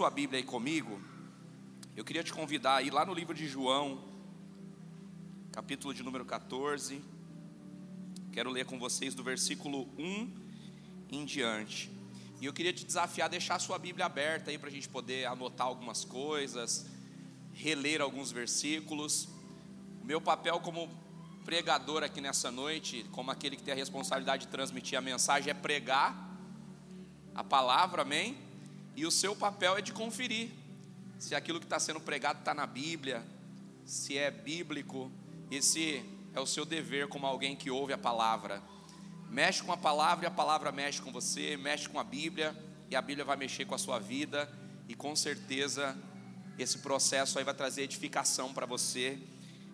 sua Bíblia aí comigo, eu queria te convidar aí lá no livro de João, capítulo de número 14. Quero ler com vocês do versículo 1 em diante. E eu queria te desafiar a deixar a sua Bíblia aberta aí para a gente poder anotar algumas coisas, reler alguns versículos. O meu papel como pregador aqui nessa noite, como aquele que tem a responsabilidade de transmitir a mensagem, é pregar a palavra, amém? E o seu papel é de conferir se aquilo que está sendo pregado está na Bíblia, se é bíblico, esse é o seu dever como alguém que ouve a palavra. Mexe com a palavra e a palavra mexe com você, mexe com a Bíblia e a Bíblia vai mexer com a sua vida e com certeza esse processo aí vai trazer edificação para você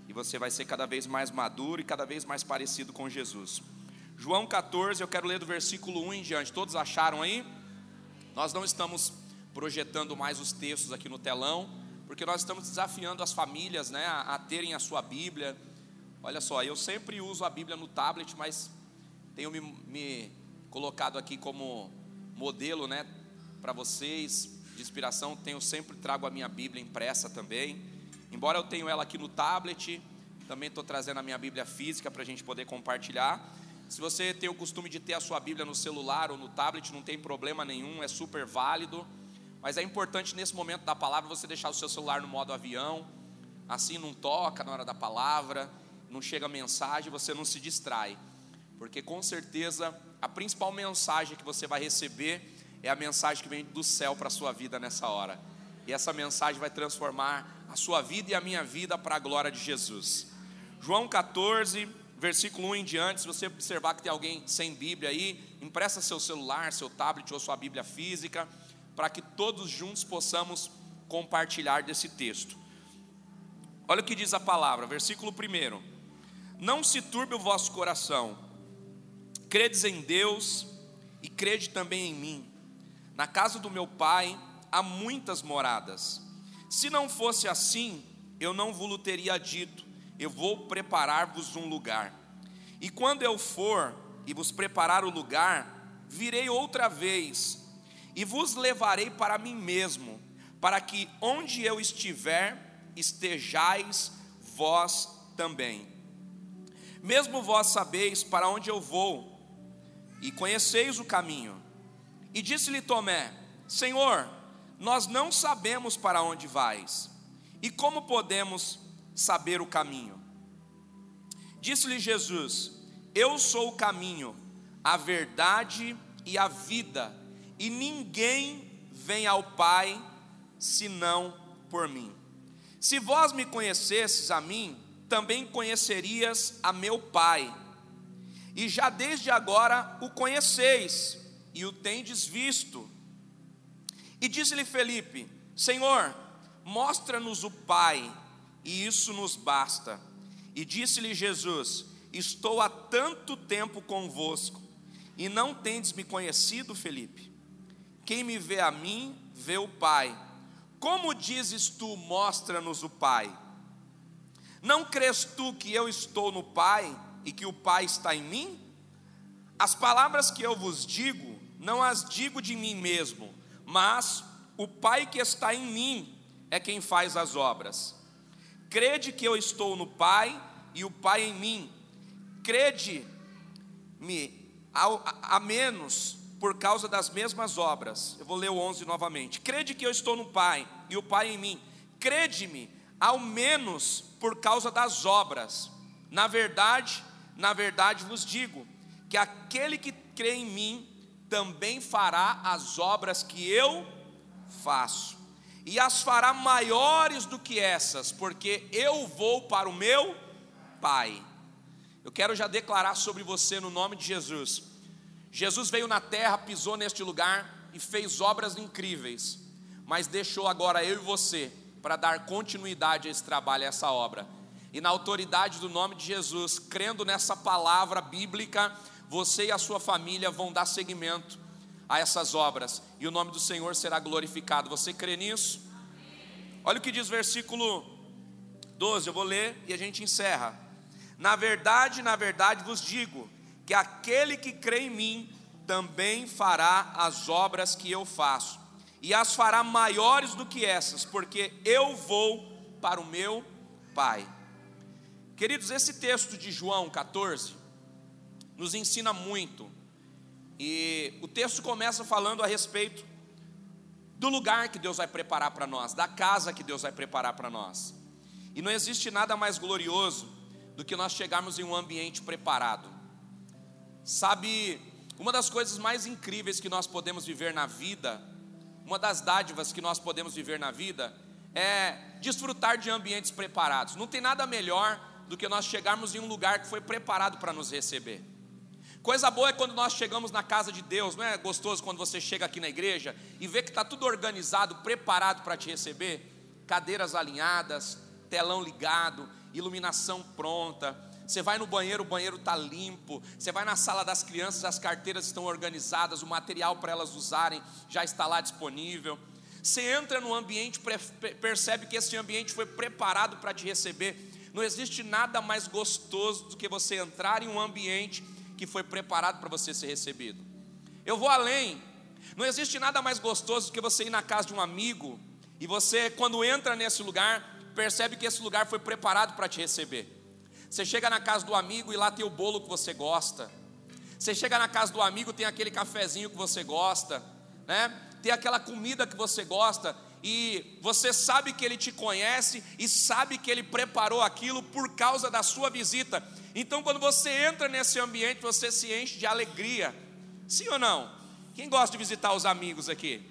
e você vai ser cada vez mais maduro e cada vez mais parecido com Jesus. João 14, eu quero ler do versículo 1 em diante. Todos acharam aí? Nós não estamos projetando mais os textos aqui no telão, porque nós estamos desafiando as famílias né, a, terem a sua Bíblia. Olha só, eu sempre uso a Bíblia no tablet, mas tenho me, me colocado aqui como modelo, né, para vocês de inspiração. Tenho sempre trago a minha Bíblia impressa também. Embora eu tenha ela aqui no tablet, também estou trazendo a minha Bíblia física para a gente poder compartilhar. Se você tem o costume de ter a sua Bíblia no celular ou no tablet, não tem problema nenhum, é super válido. Mas é importante nesse momento da palavra você deixar o seu celular no modo avião, assim não toca na hora da palavra, não chega mensagem, você não se distrai porque com certeza a principal mensagem que você vai receber é a mensagem que vem do céu para a sua vida nessa hora. E essa mensagem vai transformar a sua vida e a minha vida para a glória de Jesus. João 14, versículo 1 em diante, se você observar que tem alguém sem Bíblia aí, empresta seu celular, seu tablet ou sua Bíblia física, para que todos juntos possamos compartilhar desse texto. Olha o que diz a palavra, versículo 1: Não se turbe o vosso coração, Credes em Deus e crede também em mim. Na casa do meu pai há muitas moradas. Se não fosse assim, eu não vos teria dito: Eu vou preparar-vos um lugar. E quando eu for e vos preparar o lugar, virei outra vez e vos levarei para mim mesmo, para que onde eu estiver, estejais vós também. Mesmo vós sabeis para onde eu vou, e conheceis o caminho. E disse-lhe Tomé: Senhor, nós não sabemos para onde vais, e como podemos saber o caminho? Disse-lhe Jesus: Eu sou o caminho, a verdade e a vida, e ninguém vem ao Pai senão por mim. Se vós me conhecesses a mim, também conhecerias a meu Pai e já desde agora o conheceis e o tendes visto. E disse-lhe Felipe: Senhor, mostra-nos o Pai, e isso nos basta. E disse-lhe Jesus: Estou há tanto tempo convosco, e não tendes me conhecido, Felipe? Quem me vê a mim, vê o Pai. Como dizes tu, mostra-nos o Pai? Não crês tu que eu estou no Pai e que o Pai está em mim? As palavras que eu vos digo, não as digo de mim mesmo, mas o Pai que está em mim é quem faz as obras. Crede que eu estou no Pai e o Pai em mim. Crede-me a, a menos por causa das mesmas obras. Eu vou ler o 11 novamente. Crede que eu estou no Pai e o Pai em mim. Crede-me ao menos por causa das obras. Na verdade, na verdade vos digo que aquele que crê em mim também fará as obras que eu faço, e as fará maiores do que essas, porque eu vou para o meu Pai. Eu quero já declarar sobre você no nome de Jesus. Jesus veio na terra, pisou neste lugar e fez obras incríveis, mas deixou agora eu e você para dar continuidade a esse trabalho, a essa obra e na autoridade do nome de Jesus, crendo nessa palavra bíblica, você e a sua família vão dar seguimento a essas obras e o nome do Senhor será glorificado. Você crê nisso? Olha o que diz o versículo 12, eu vou ler e a gente encerra. Na verdade, na verdade vos digo que aquele que crê em mim também fará as obras que eu faço, e as fará maiores do que essas, porque eu vou para o meu Pai. Queridos, esse texto de João 14 nos ensina muito. E o texto começa falando a respeito do lugar que Deus vai preparar para nós, da casa que Deus vai preparar para nós. E não existe nada mais glorioso do que nós chegarmos em um ambiente preparado. Sabe, uma das coisas mais incríveis que nós podemos viver na vida, uma das dádivas que nós podemos viver na vida, é desfrutar de ambientes preparados. Não tem nada melhor do que nós chegarmos em um lugar que foi preparado para nos receber. Coisa boa é quando nós chegamos na casa de Deus, não é gostoso quando você chega aqui na igreja e vê que está tudo organizado, preparado para te receber? Cadeiras alinhadas, telão ligado, iluminação pronta. Você vai no banheiro, o banheiro está limpo. Você vai na sala das crianças, as carteiras estão organizadas, o material para elas usarem já está lá disponível. Você entra no ambiente, percebe que esse ambiente foi preparado para te receber. Não existe nada mais gostoso do que você entrar em um ambiente que foi preparado para você ser recebido. Eu vou além. Não existe nada mais gostoso do que você ir na casa de um amigo e você, quando entra nesse lugar, percebe que esse lugar foi preparado para te receber. Você chega na casa do amigo e lá tem o bolo que você gosta. Você chega na casa do amigo, tem aquele cafezinho que você gosta, né? Tem aquela comida que você gosta e você sabe que ele te conhece e sabe que ele preparou aquilo por causa da sua visita. Então, quando você entra nesse ambiente, você se enche de alegria. Sim ou não? Quem gosta de visitar os amigos aqui?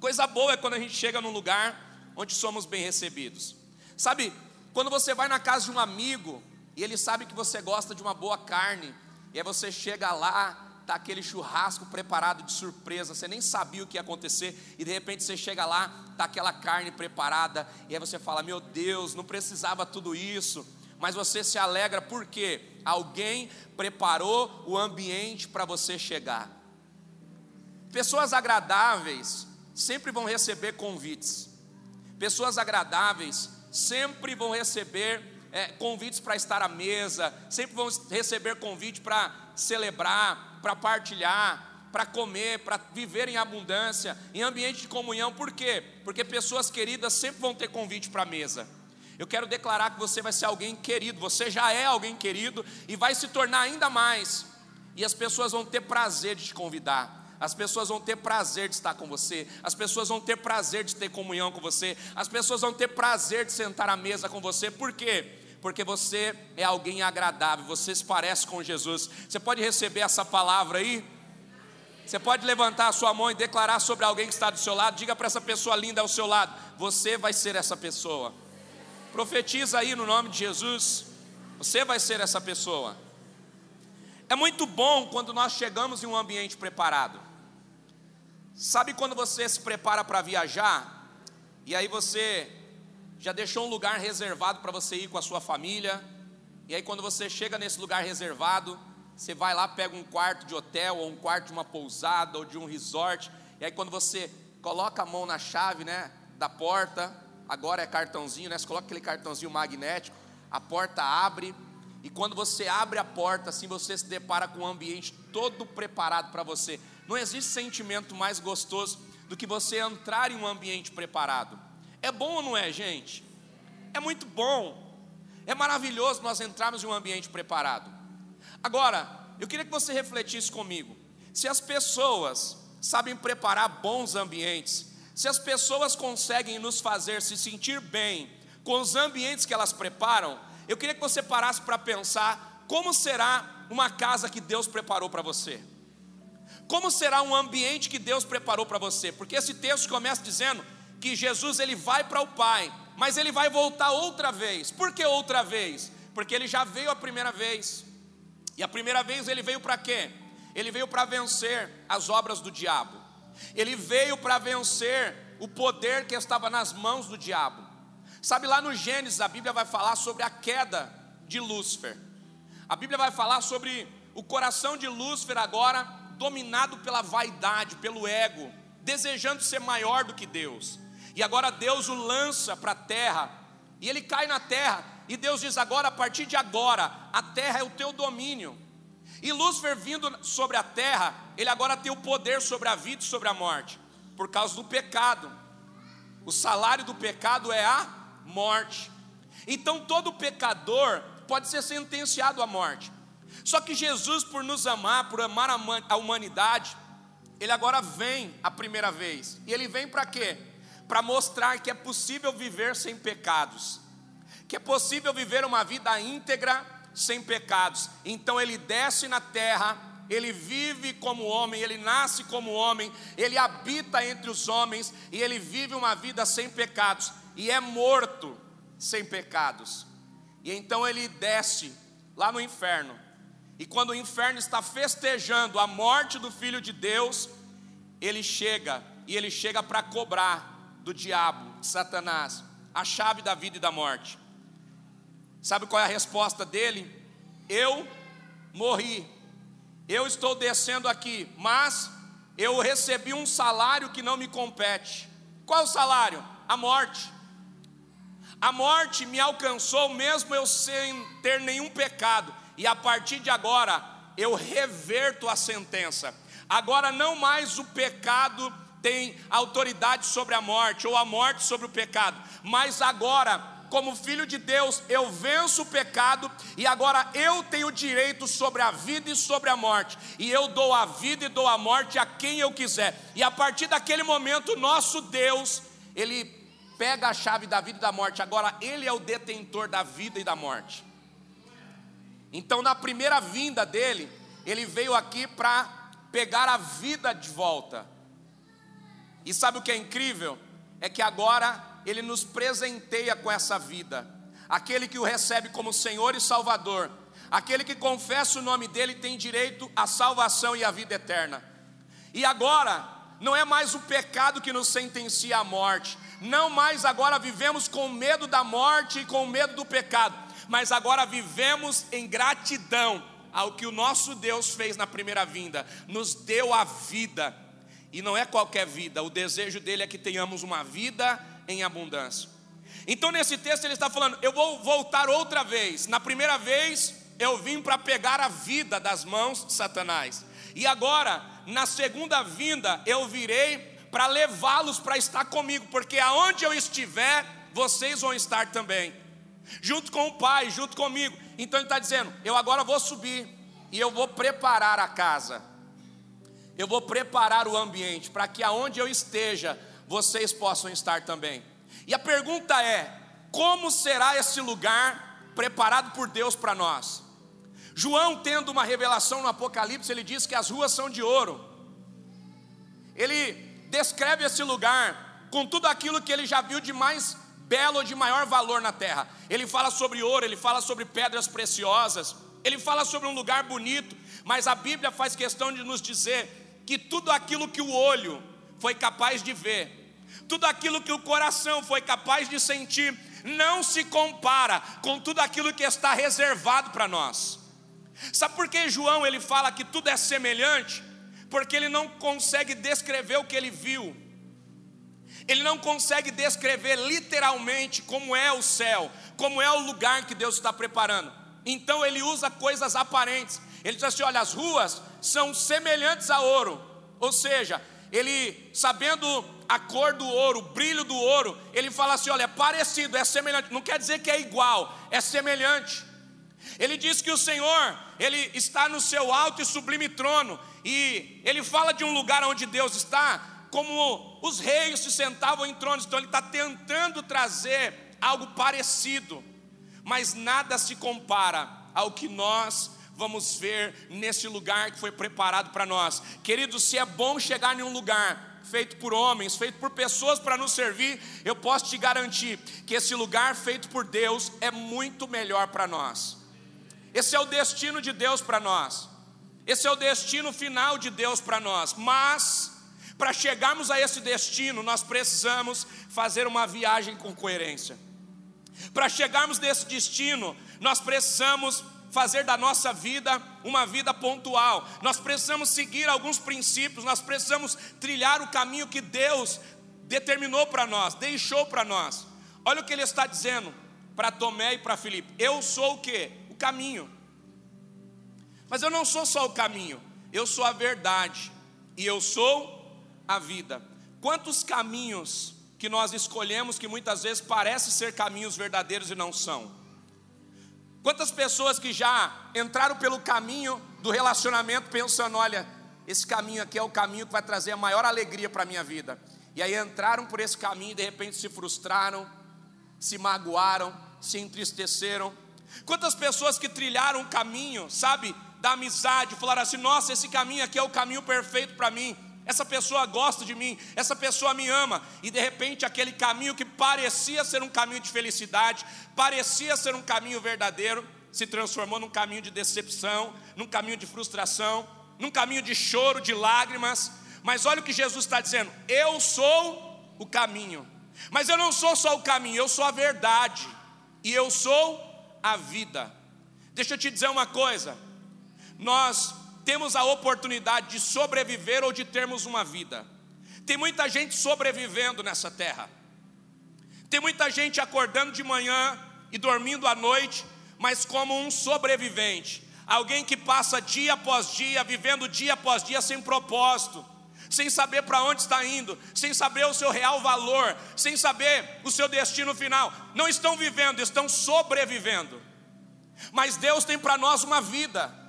Coisa boa é quando a gente chega num lugar onde somos bem recebidos. Sabe, quando você vai na casa de um amigo e ele sabe que você gosta de uma boa carne, e aí você chega lá, tá aquele churrasco preparado de surpresa, você nem sabia o que ia acontecer, e de repente você chega lá, tá aquela carne preparada, e aí você fala: "Meu Deus, não precisava tudo isso" mas você se alegra porque alguém preparou o ambiente para você chegar. Pessoas agradáveis sempre vão receber convites. Pessoas agradáveis sempre vão receber é, convites para estar à mesa, sempre vão receber convite para celebrar, para partilhar, para comer, para viver em abundância, em ambiente de comunhão. Por quê? Porque pessoas queridas sempre vão ter convite para a mesa. Eu quero declarar que você vai ser alguém querido, você já é alguém querido e vai se tornar ainda mais. E as pessoas vão ter prazer de te convidar. As pessoas vão ter prazer de estar com você, as pessoas vão ter prazer de ter comunhão com você, as pessoas vão ter prazer de sentar à mesa com você, por quê? Porque você é alguém agradável, você se parece com Jesus. Você pode receber essa palavra aí? Você pode levantar a sua mão e declarar sobre alguém que está do seu lado, diga para essa pessoa linda ao seu lado: você vai ser essa pessoa. Profetiza aí no nome de Jesus. Você vai ser essa pessoa. É muito bom quando nós chegamos em um ambiente preparado. Sabe quando você se prepara para viajar e aí você já deixou um lugar reservado para você ir com a sua família? E aí quando você chega nesse lugar reservado, você vai lá, pega um quarto de hotel ou um quarto de uma pousada ou de um resort, e aí quando você coloca a mão na chave, né, da porta, agora é cartãozinho, né? Você coloca aquele cartãozinho magnético, a porta abre, e quando você abre a porta, assim você se depara com um ambiente todo preparado para você. Não existe sentimento mais gostoso do que você entrar em um ambiente preparado. É bom ou não é, gente? É muito bom. É maravilhoso nós entrarmos em um ambiente preparado. Agora, eu queria que você refletisse comigo. Se as pessoas sabem preparar bons ambientes, se as pessoas conseguem nos fazer se sentir bem com os ambientes que elas preparam, eu queria que você parasse para pensar como será uma casa que Deus preparou para você. Como será um ambiente que Deus preparou para você? Porque esse texto começa dizendo que Jesus ele vai para o Pai, mas ele vai voltar outra vez. Por que outra vez? Porque ele já veio a primeira vez. E a primeira vez ele veio para quê? Ele veio para vencer as obras do diabo. Ele veio para vencer o poder que estava nas mãos do diabo. Sabe, lá no Gênesis, a Bíblia vai falar sobre a queda de Lúcifer. A Bíblia vai falar sobre o coração de Lúcifer agora dominado pela vaidade, pelo ego, desejando ser maior do que Deus. E agora Deus o lança para a terra, e ele cai na terra, e Deus diz: agora, a partir de agora, a terra é o teu domínio. E Lúcifer vindo sobre a terra, ele agora tem o poder sobre a vida e sobre a morte. por causa do pecado. O salário do pecado é a morte. Então todo pecador pode ser sentenciado à morte. Só que Jesus, por nos amar, por amar a humanidade, ele agora vem a primeira vez. E ele vem para quê? Para mostrar que é possível viver sem pecados, que é possível viver uma vida íntegra sem pecados. Então ele desce na terra, ele vive como homem, ele nasce como homem, ele habita entre os homens e ele vive uma vida sem pecados e é morto sem pecados. E então ele desce lá no inferno e quando o inferno está festejando a morte do Filho de Deus, ele chega e ele chega para cobrar do diabo, de Satanás, a chave da vida e da morte. Sabe qual é a resposta dele? Eu morri, eu estou descendo aqui, mas eu recebi um salário que não me compete. Qual o salário? A morte. A morte me alcançou mesmo eu sem ter nenhum pecado e a partir de agora eu reverto a sentença. Agora não mais o pecado tem autoridade sobre a morte, ou a morte sobre o pecado, mas agora, como filho de Deus, eu venço o pecado e agora eu tenho direito sobre a vida e sobre a morte, e eu dou a vida e dou a morte a quem eu quiser, e a partir daquele momento, nosso Deus, Ele pega a chave da vida e da morte, agora Ele é o detentor da vida e da morte. Então, na primeira vinda dele, ele veio aqui para pegar a vida de volta. E sabe o que é incrível? É que agora ele nos presenteia com essa vida. Aquele que o recebe como Senhor e Salvador, aquele que confessa o nome dele tem direito à salvação e à vida eterna. E agora, não é mais o pecado que nos sentencia à morte, não mais agora vivemos com medo da morte e com medo do pecado, mas agora vivemos em gratidão ao que o nosso Deus fez na primeira vinda, nos deu a vida, e não é qualquer vida, o desejo dele é que tenhamos uma vida em abundância. Então, nesse texto, ele está falando: eu vou voltar outra vez. Na primeira vez, eu vim para pegar a vida das mãos de Satanás, e agora, na segunda vinda, eu virei para levá-los para estar comigo, porque aonde eu estiver, vocês vão estar também junto com o Pai, junto comigo. Então ele está dizendo: eu agora vou subir e eu vou preparar a casa, eu vou preparar o ambiente para que aonde eu esteja, vocês possam estar também. E a pergunta é: como será esse lugar preparado por Deus para nós? João, tendo uma revelação no Apocalipse, ele diz que as ruas são de ouro. Ele descreve esse lugar com tudo aquilo que ele já viu de mais belo de maior valor na terra. Ele fala sobre ouro, ele fala sobre pedras preciosas, ele fala sobre um lugar bonito, mas a Bíblia faz questão de nos dizer que tudo aquilo que o olho foi capaz de ver, tudo aquilo que o coração foi capaz de sentir, não se compara com tudo aquilo que está reservado para nós. Sabe por que João ele fala que tudo é semelhante? Porque ele não consegue descrever o que ele viu, ele não consegue descrever literalmente como é o céu, como é o lugar que Deus está preparando. Então ele usa coisas aparentes. Ele diz assim: olha, as ruas são semelhantes a ouro. Ou seja, ele, sabendo a cor do ouro, o brilho do ouro, ele fala assim: olha, é parecido, é semelhante. Não quer dizer que é igual, é semelhante. Ele diz que o Senhor, ele está no seu alto e sublime trono, e ele fala de um lugar onde Deus está, como os reis se sentavam em tronos, então ele está tentando trazer algo parecido, mas nada se compara ao que nós vamos ver nesse lugar que foi preparado para nós. Queridos, se é bom chegar em um lugar feito por homens, feito por pessoas para nos servir, eu posso te garantir que esse lugar feito por Deus é muito melhor para nós. Esse é o destino de Deus para nós. Esse é o destino final de Deus para nós. Mas para chegarmos a esse destino, nós precisamos fazer uma viagem com coerência. Para chegarmos nesse destino, nós precisamos fazer da nossa vida uma vida pontual. Nós precisamos seguir alguns princípios, nós precisamos trilhar o caminho que Deus determinou para nós, deixou para nós. Olha o que ele está dizendo para Tomé e para Filipe. Eu sou o que? O caminho. Mas eu não sou só o caminho, eu sou a verdade e eu sou a vida. quantos caminhos que nós escolhemos que muitas vezes parecem ser caminhos verdadeiros e não são? Quantas pessoas que já entraram pelo caminho do relacionamento pensando, olha, esse caminho aqui é o caminho que vai trazer a maior alegria para a minha vida. E aí entraram por esse caminho e de repente se frustraram, se magoaram, se entristeceram. Quantas pessoas que trilharam o caminho, sabe, da amizade, falaram assim: nossa, esse caminho aqui é o caminho perfeito para mim. Essa pessoa gosta de mim, essa pessoa me ama, e de repente aquele caminho que parecia ser um caminho de felicidade, parecia ser um caminho verdadeiro, se transformou num caminho de decepção, num caminho de frustração, num caminho de choro, de lágrimas. Mas olha o que Jesus está dizendo: eu sou o caminho, mas eu não sou só o caminho, eu sou a verdade, e eu sou a vida. Deixa eu te dizer uma coisa: nós temos a oportunidade de sobreviver ou de termos uma vida. Tem muita gente sobrevivendo nessa terra. Tem muita gente acordando de manhã e dormindo à noite, mas como um sobrevivente. Alguém que passa dia após dia, vivendo dia após dia sem propósito, sem saber para onde está indo, sem saber o seu real valor, sem saber o seu destino final. Não estão vivendo, estão sobrevivendo. Mas Deus tem para nós uma vida.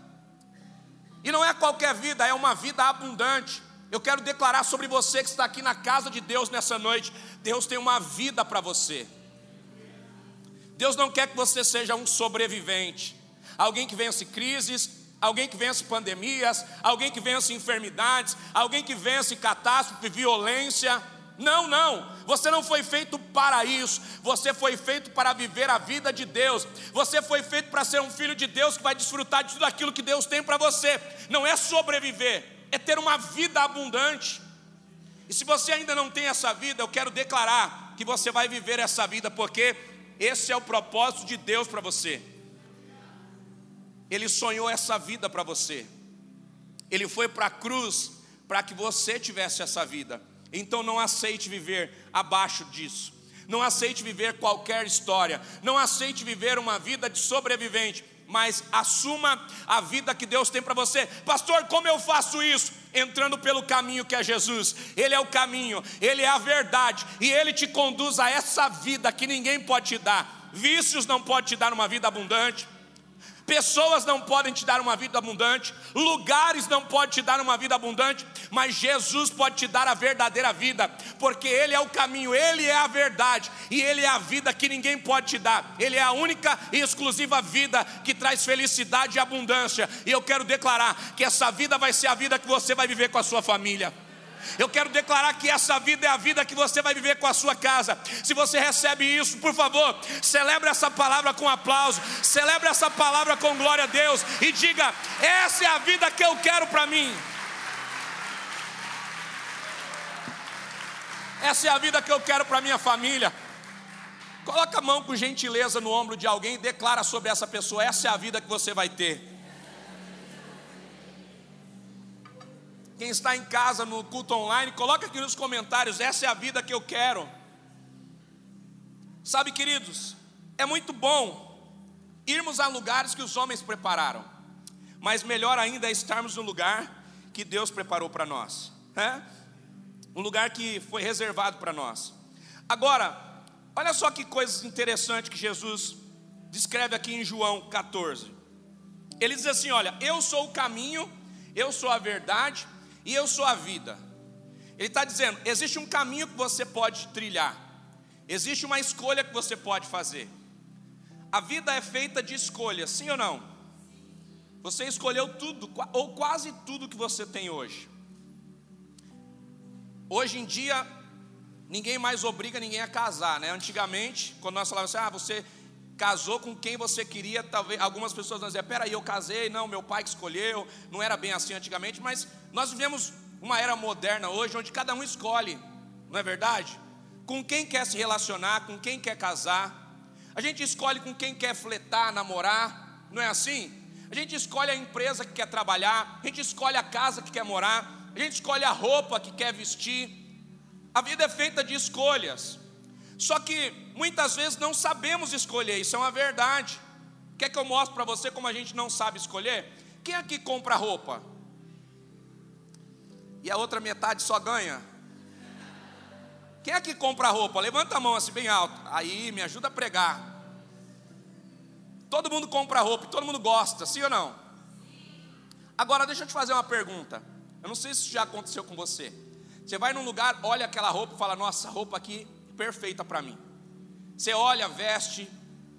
E não é qualquer vida, é uma vida abundante. Eu quero declarar sobre você que está aqui na casa de Deus nessa noite: Deus tem uma vida para você. Deus não quer que você seja um sobrevivente, alguém que vence crises, alguém que vence pandemias, alguém que vence enfermidades, alguém que vence catástrofe, violência. Não, não, você não foi feito para isso, você foi feito para viver a vida de Deus, você foi feito para ser um filho de Deus que vai desfrutar de tudo aquilo que Deus tem para você, não é sobreviver, é ter uma vida abundante. E se você ainda não tem essa vida, eu quero declarar que você vai viver essa vida, porque esse é o propósito de Deus para você. Ele sonhou essa vida para você, ele foi para a cruz para que você tivesse essa vida. Então não aceite viver abaixo disso. Não aceite viver qualquer história. Não aceite viver uma vida de sobrevivente. Mas assuma a vida que Deus tem para você, pastor. Como eu faço isso? Entrando pelo caminho que é Jesus, Ele é o caminho, Ele é a verdade, e Ele te conduz a essa vida que ninguém pode te dar. Vícios não pode te dar uma vida abundante, Pessoas não podem te dar uma vida abundante, lugares não podem te dar uma vida abundante, mas Jesus pode te dar a verdadeira vida, porque Ele é o caminho, Ele é a verdade e Ele é a vida que ninguém pode te dar. Ele é a única e exclusiva vida que traz felicidade e abundância. E eu quero declarar que essa vida vai ser a vida que você vai viver com a sua família. Eu quero declarar que essa vida é a vida que você vai viver com a sua casa. Se você recebe isso, por favor, celebre essa palavra com aplauso, celebre essa palavra com glória a Deus e diga: essa é a vida que eu quero para mim. Essa é a vida que eu quero para minha família. Coloca a mão com gentileza no ombro de alguém e declara sobre essa pessoa: essa é a vida que você vai ter. Quem está em casa no culto online, coloca aqui nos comentários: essa é a vida que eu quero. Sabe, queridos, é muito bom irmos a lugares que os homens prepararam, mas melhor ainda é estarmos no lugar que Deus preparou para nós, é? um lugar que foi reservado para nós. Agora, olha só que coisa interessante que Jesus descreve aqui em João 14. Ele diz assim: Olha, eu sou o caminho, eu sou a verdade e eu sou a vida. Ele está dizendo: existe um caminho que você pode trilhar, existe uma escolha que você pode fazer. A vida é feita de escolhas, sim ou não? Você escolheu tudo, ou quase tudo que você tem hoje. Hoje em dia, ninguém mais obriga ninguém a casar, né? Antigamente, quando nós falávamos assim, ah, você casou com quem você queria, talvez algumas pessoas vão dizer, peraí, eu casei, não, meu pai que escolheu, não era bem assim antigamente, mas nós vivemos uma era moderna hoje, onde cada um escolhe, não é verdade? Com quem quer se relacionar, com quem quer casar, a gente escolhe com quem quer fletar, namorar, não é assim? A gente escolhe a empresa que quer trabalhar, a gente escolhe a casa que quer morar, a gente escolhe a roupa que quer vestir. A vida é feita de escolhas. Só que muitas vezes não sabemos escolher, isso é uma verdade. Quer que eu mostre para você como a gente não sabe escolher? Quem aqui compra roupa? E a outra metade só ganha? Quem que compra roupa? Levanta a mão assim bem alto. Aí, me ajuda a pregar. Todo mundo compra roupa, todo mundo gosta, sim ou não? Agora deixa eu te fazer uma pergunta. Eu não sei se isso já aconteceu com você. Você vai num lugar, olha aquela roupa e fala: "Nossa, roupa aqui perfeita para mim". Você olha, veste,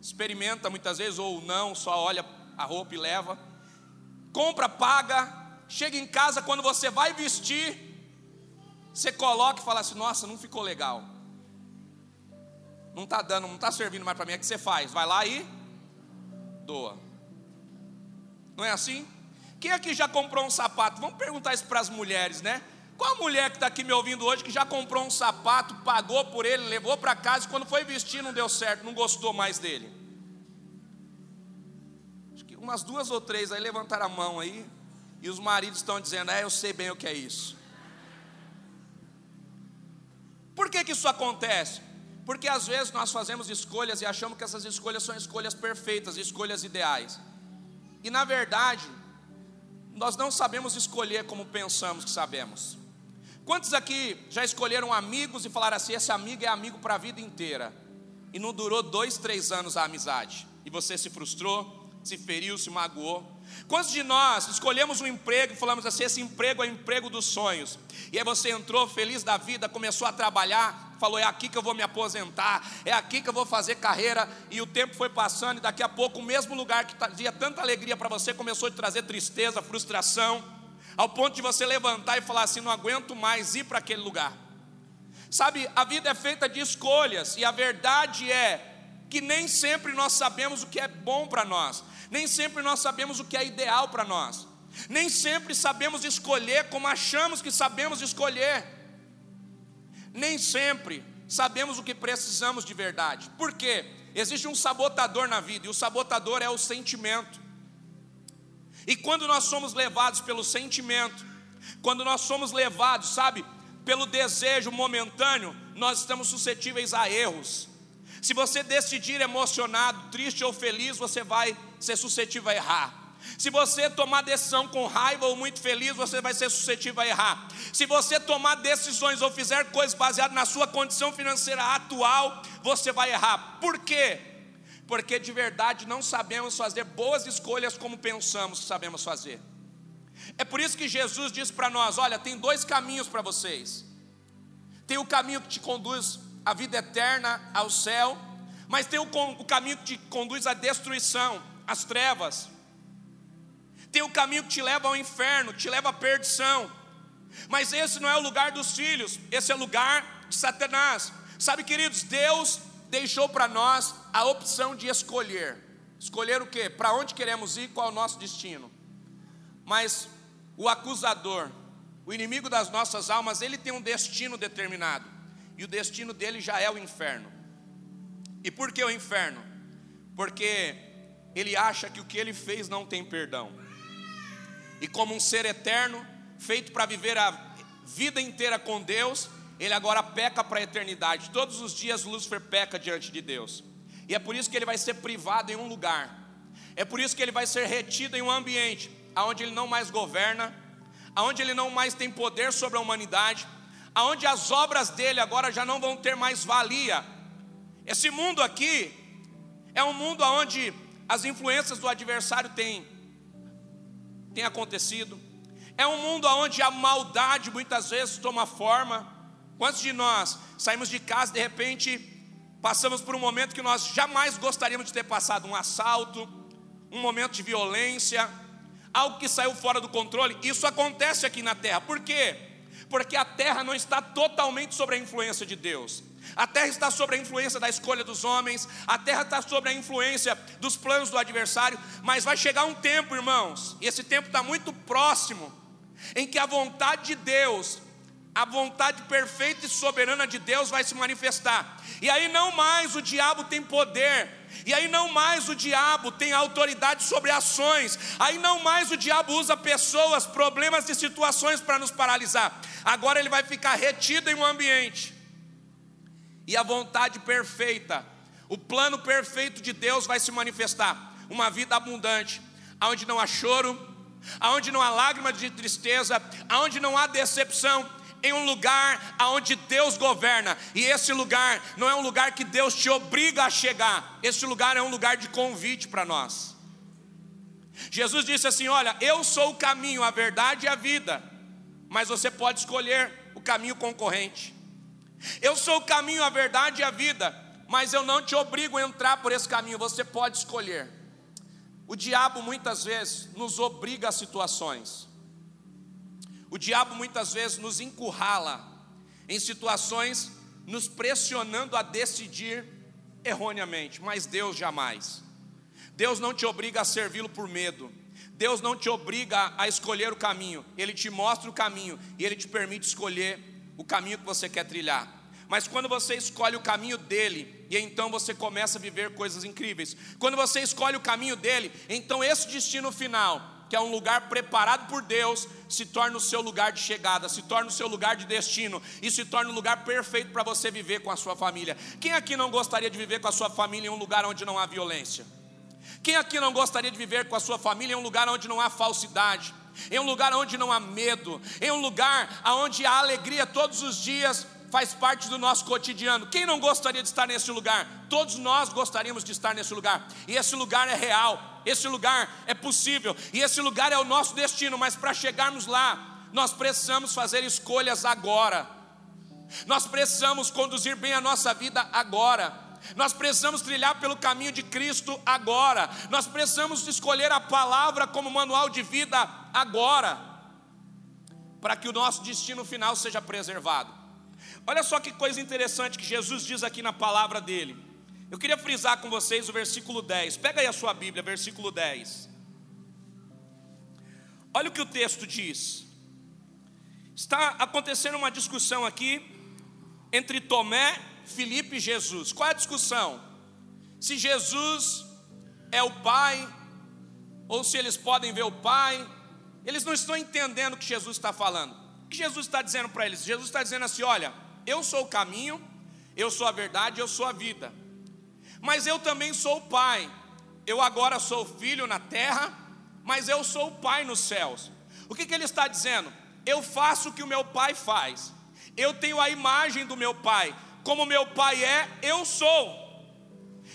experimenta muitas vezes ou não, só olha a roupa e leva. Compra, paga, chega em casa quando você vai vestir, você coloca e fala assim: "Nossa, não ficou legal". Não está dando, não está servindo mais para mim. É que você faz? Vai lá e doa. Não é assim? Quem aqui já comprou um sapato? Vamos perguntar isso para as mulheres, né? Qual mulher que está aqui me ouvindo hoje que já comprou um sapato, pagou por ele, levou para casa e quando foi vestir não deu certo, não gostou mais dele? Acho que umas duas ou três aí levantaram a mão aí e os maridos estão dizendo: É, eu sei bem o que é isso. Por que, que isso acontece? Porque às vezes nós fazemos escolhas e achamos que essas escolhas são escolhas perfeitas, escolhas ideais. E na verdade, nós não sabemos escolher como pensamos que sabemos. Quantos aqui já escolheram amigos e falaram assim: esse amigo é amigo para a vida inteira? E não durou dois, três anos a amizade. E você se frustrou, se feriu, se magoou. Quantos de nós escolhemos um emprego e falamos assim: esse emprego é o emprego dos sonhos? E aí você entrou feliz da vida, começou a trabalhar, falou: é aqui que eu vou me aposentar, é aqui que eu vou fazer carreira. E o tempo foi passando, e daqui a pouco o mesmo lugar que trazia tanta alegria para você começou a trazer tristeza, frustração ao ponto de você levantar e falar assim: não aguento mais ir para aquele lugar. Sabe, a vida é feita de escolhas, e a verdade é que nem sempre nós sabemos o que é bom para nós, nem sempre nós sabemos o que é ideal para nós, nem sempre sabemos escolher como achamos que sabemos escolher, nem sempre sabemos o que precisamos de verdade, por quê? Existe um sabotador na vida, e o sabotador é o sentimento. E quando nós somos levados pelo sentimento, quando nós somos levados, sabe, pelo desejo momentâneo, nós estamos suscetíveis a erros. Se você decidir emocionado, triste ou feliz, você vai ser suscetível a errar. Se você tomar decisão com raiva ou muito feliz, você vai ser suscetível a errar. Se você tomar decisões ou fizer coisas baseadas na sua condição financeira atual, você vai errar. Por quê? Porque de verdade não sabemos fazer boas escolhas como pensamos que sabemos fazer. É por isso que Jesus diz para nós: olha, tem dois caminhos para vocês. Tem o caminho que te conduz à vida eterna, ao céu, mas tem o, o caminho que te conduz à destruição, às trevas. Tem o caminho que te leva ao inferno, te leva à perdição. Mas esse não é o lugar dos filhos, esse é o lugar de Satanás. Sabe, queridos, Deus deixou para nós a opção de escolher. Escolher o que? Para onde queremos ir, qual é o nosso destino. Mas o acusador, o inimigo das nossas almas, ele tem um destino determinado. E o destino dele já é o inferno. E por que o inferno? Porque ele acha que o que ele fez não tem perdão. E como um ser eterno, feito para viver a vida inteira com Deus, ele agora peca para a eternidade. Todos os dias Lúcifer peca diante de Deus. E é por isso que ele vai ser privado em um lugar. É por isso que ele vai ser retido em um ambiente onde ele não mais governa, onde ele não mais tem poder sobre a humanidade, onde as obras dele agora já não vão ter mais valia. Esse mundo aqui é um mundo onde as influências do adversário têm, têm acontecido. É um mundo onde a maldade muitas vezes toma forma. Quantos de nós saímos de casa de repente passamos por um momento que nós jamais gostaríamos de ter passado um assalto, um momento de violência, algo que saiu fora do controle? Isso acontece aqui na terra. Por quê? Porque a terra não está totalmente sobre a influência de Deus. A terra está sobre a influência da escolha dos homens, a terra está sobre a influência dos planos do adversário, mas vai chegar um tempo, irmãos, e esse tempo está muito próximo, em que a vontade de Deus a vontade perfeita e soberana de Deus vai se manifestar. E aí não mais o diabo tem poder, e aí não mais o diabo tem autoridade sobre ações, aí não mais o diabo usa pessoas, problemas e situações para nos paralisar. Agora ele vai ficar retido em um ambiente. E a vontade perfeita, o plano perfeito de Deus vai se manifestar. Uma vida abundante, aonde não há choro, aonde não há lágrima de tristeza, aonde não há decepção, em um lugar aonde Deus governa. E esse lugar não é um lugar que Deus te obriga a chegar. Esse lugar é um lugar de convite para nós. Jesus disse assim: "Olha, eu sou o caminho, a verdade e a vida, mas você pode escolher o caminho concorrente. Eu sou o caminho, a verdade e a vida, mas eu não te obrigo a entrar por esse caminho, você pode escolher. O diabo muitas vezes nos obriga a situações. O diabo muitas vezes nos encurrala em situações, nos pressionando a decidir erroneamente, mas Deus jamais. Deus não te obriga a servi-lo por medo. Deus não te obriga a escolher o caminho, Ele te mostra o caminho e Ele te permite escolher o caminho que você quer trilhar. Mas quando você escolhe o caminho dele, e então você começa a viver coisas incríveis. Quando você escolhe o caminho dele, então esse destino final, que é um lugar preparado por Deus, se torna o seu lugar de chegada, se torna o seu lugar de destino e se torna o lugar perfeito para você viver com a sua família. Quem aqui não gostaria de viver com a sua família em um lugar onde não há violência? Quem aqui não gostaria de viver com a sua família em um lugar onde não há falsidade? Em um lugar onde não há medo, em um lugar onde há alegria todos os dias, faz parte do nosso cotidiano. Quem não gostaria de estar nesse lugar? Todos nós gostaríamos de estar nesse lugar. E esse lugar é real, esse lugar é possível, e esse lugar é o nosso destino, mas para chegarmos lá, nós precisamos fazer escolhas agora. Nós precisamos conduzir bem a nossa vida agora. Nós precisamos trilhar pelo caminho de Cristo agora. Nós precisamos escolher a palavra como manual de vida agora, para que o nosso destino final seja preservado. Olha só que coisa interessante que Jesus diz aqui na palavra dele. Eu queria frisar com vocês o versículo 10. Pega aí a sua Bíblia, versículo 10. Olha o que o texto diz. Está acontecendo uma discussão aqui entre Tomé, Filipe e Jesus. Qual é a discussão? Se Jesus é o Pai, ou se eles podem ver o Pai. Eles não estão entendendo o que Jesus está falando. O que Jesus está dizendo para eles? Jesus está dizendo assim: olha, eu sou o caminho, eu sou a verdade, eu sou a vida. Mas eu também sou o Pai. Eu agora sou filho na terra, mas eu sou o Pai nos céus. O que, que ele está dizendo? Eu faço o que o meu Pai faz. Eu tenho a imagem do meu Pai. Como meu Pai é, eu sou.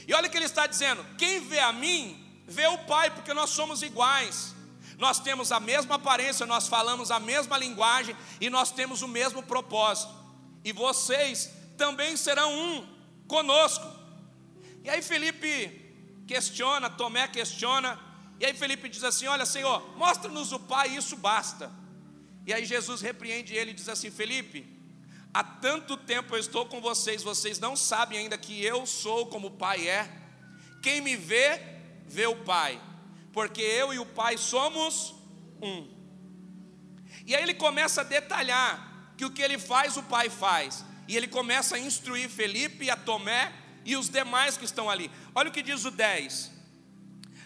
E olha o que ele está dizendo: quem vê a mim, vê o Pai, porque nós somos iguais. Nós temos a mesma aparência, nós falamos a mesma linguagem e nós temos o mesmo propósito e vocês também serão um conosco. E aí Felipe questiona, Tomé questiona, e aí Felipe diz assim: Olha, Senhor, mostra-nos o Pai, isso basta. E aí Jesus repreende ele e diz assim: Felipe, há tanto tempo eu estou com vocês, vocês não sabem ainda que eu sou como o Pai é. Quem me vê, vê o Pai, porque eu e o Pai somos um. E aí ele começa a detalhar que o que ele faz, o pai faz. E ele começa a instruir Felipe, a Tomé e os demais que estão ali. Olha o que diz o 10: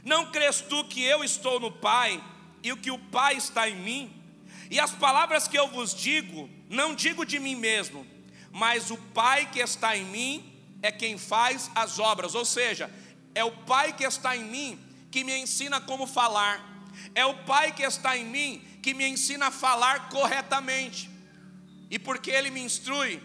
Não crês tu que eu estou no Pai e o que o Pai está em mim? E as palavras que eu vos digo, não digo de mim mesmo, mas o Pai que está em mim é quem faz as obras. Ou seja, é o Pai que está em mim que me ensina como falar. É o Pai que está em mim que me ensina a falar corretamente. E porque ele me instrui,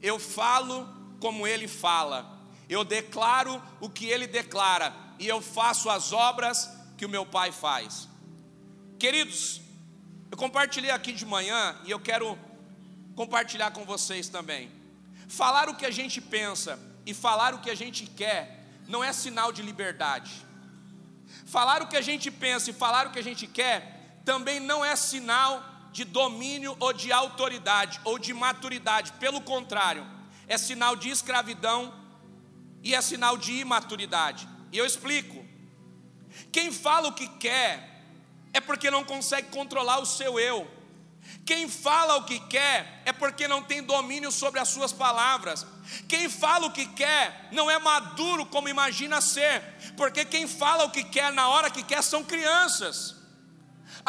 eu falo como ele fala, eu declaro o que ele declara, e eu faço as obras que o meu pai faz. Queridos, eu compartilhei aqui de manhã e eu quero compartilhar com vocês também. Falar o que a gente pensa e falar o que a gente quer não é sinal de liberdade. Falar o que a gente pensa e falar o que a gente quer também não é sinal de domínio ou de autoridade ou de maturidade, pelo contrário, é sinal de escravidão e é sinal de imaturidade. E eu explico. Quem fala o que quer é porque não consegue controlar o seu eu. Quem fala o que quer é porque não tem domínio sobre as suas palavras. Quem fala o que quer não é maduro como imagina ser, porque quem fala o que quer na hora que quer são crianças.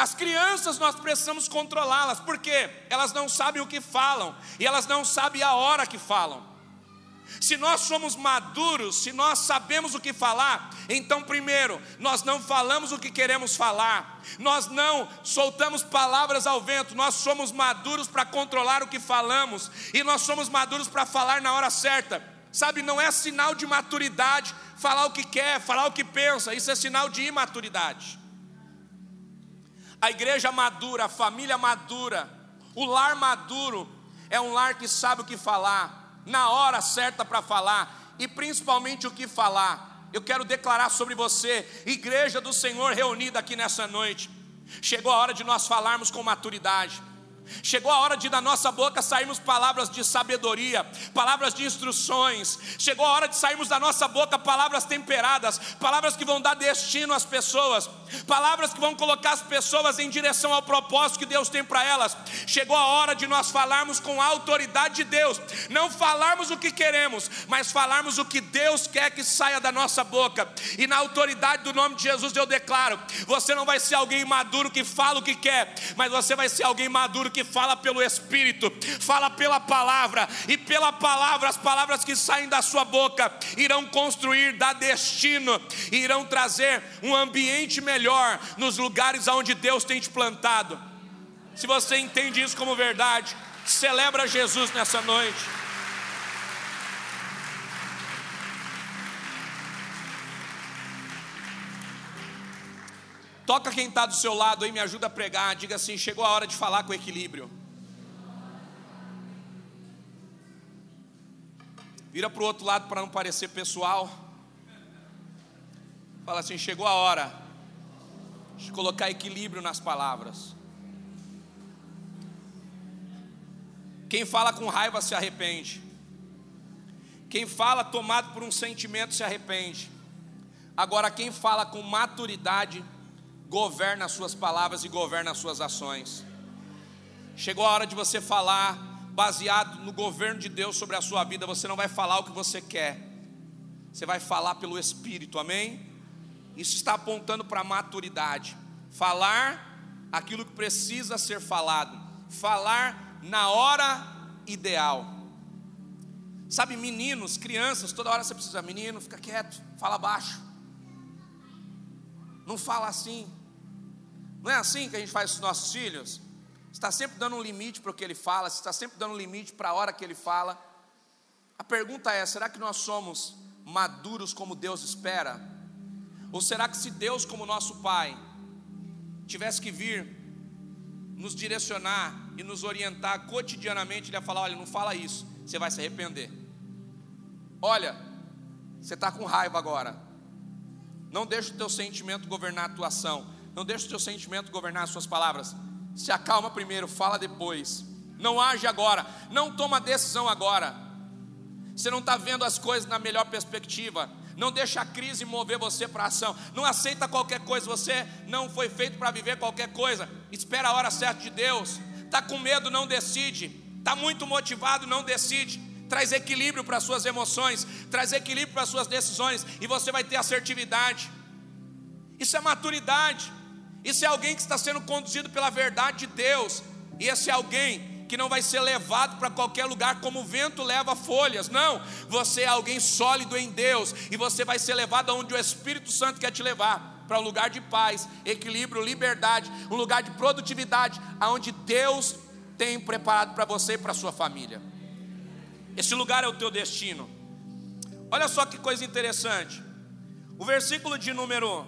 As crianças nós precisamos controlá-las, porque elas não sabem o que falam e elas não sabem a hora que falam. Se nós somos maduros, se nós sabemos o que falar, então, primeiro, nós não falamos o que queremos falar, nós não soltamos palavras ao vento, nós somos maduros para controlar o que falamos, e nós somos maduros para falar na hora certa. Sabe, não é sinal de maturidade falar o que quer, falar o que pensa, isso é sinal de imaturidade. A igreja madura, a família madura, o lar maduro é um lar que sabe o que falar, na hora certa para falar e principalmente o que falar. Eu quero declarar sobre você, igreja do Senhor reunida aqui nessa noite. Chegou a hora de nós falarmos com maturidade. Chegou a hora de da nossa boca sairmos palavras de sabedoria, palavras de instruções. Chegou a hora de sairmos da nossa boca palavras temperadas, palavras que vão dar destino às pessoas, palavras que vão colocar as pessoas em direção ao propósito que Deus tem para elas. Chegou a hora de nós falarmos com a autoridade de Deus, não falarmos o que queremos, mas falarmos o que Deus quer que saia da nossa boca. E na autoridade do nome de Jesus eu declaro: você não vai ser alguém maduro que fala o que quer, mas você vai ser alguém maduro que que fala pelo Espírito, fala pela palavra, e pela palavra, as palavras que saem da sua boca irão construir, dar destino, irão trazer um ambiente melhor nos lugares onde Deus tem te plantado. Se você entende isso como verdade, celebra Jesus nessa noite. Toca quem está do seu lado aí, me ajuda a pregar. Diga assim: chegou a hora de falar com equilíbrio. Vira para o outro lado para não parecer pessoal. Fala assim: chegou a hora de colocar equilíbrio nas palavras. Quem fala com raiva se arrepende. Quem fala tomado por um sentimento se arrepende. Agora, quem fala com maturidade governa as suas palavras e governa as suas ações. Chegou a hora de você falar baseado no governo de Deus sobre a sua vida. Você não vai falar o que você quer, você vai falar pelo Espírito, amém? Isso está apontando para a maturidade. Falar aquilo que precisa ser falado, falar na hora ideal. Sabe, meninos, crianças, toda hora você precisa, menino, fica quieto, fala baixo. Não fala assim. Não é assim que a gente faz com os nossos filhos? Está sempre dando um limite para o que ele fala, está sempre dando um limite para a hora que ele fala. A pergunta é: será que nós somos maduros como Deus espera? Ou será que se Deus, como nosso Pai, tivesse que vir nos direcionar e nos orientar cotidianamente, Ele ia falar: olha, não fala isso, você vai se arrepender. Olha, você está com raiva agora, não deixa o teu sentimento governar a tua ação. Não deixe o seu sentimento governar as suas palavras. Se acalma primeiro, fala depois. Não age agora, não toma decisão agora. Você não está vendo as coisas na melhor perspectiva. Não deixa a crise mover você para ação. Não aceita qualquer coisa. Você não foi feito para viver qualquer coisa. Espera a hora certa de Deus. Está com medo, não decide. Está muito motivado, não decide. Traz equilíbrio para as suas emoções. Traz equilíbrio para as suas decisões. E você vai ter assertividade. Isso é maturidade. Isso é alguém que está sendo conduzido pela verdade de Deus. E esse é alguém que não vai ser levado para qualquer lugar como o vento leva folhas. Não, você é alguém sólido em Deus e você vai ser levado aonde o Espírito Santo quer te levar, para um lugar de paz, equilíbrio, liberdade, um lugar de produtividade, aonde Deus tem preparado para você e para sua família. Esse lugar é o teu destino. Olha só que coisa interessante. O versículo de número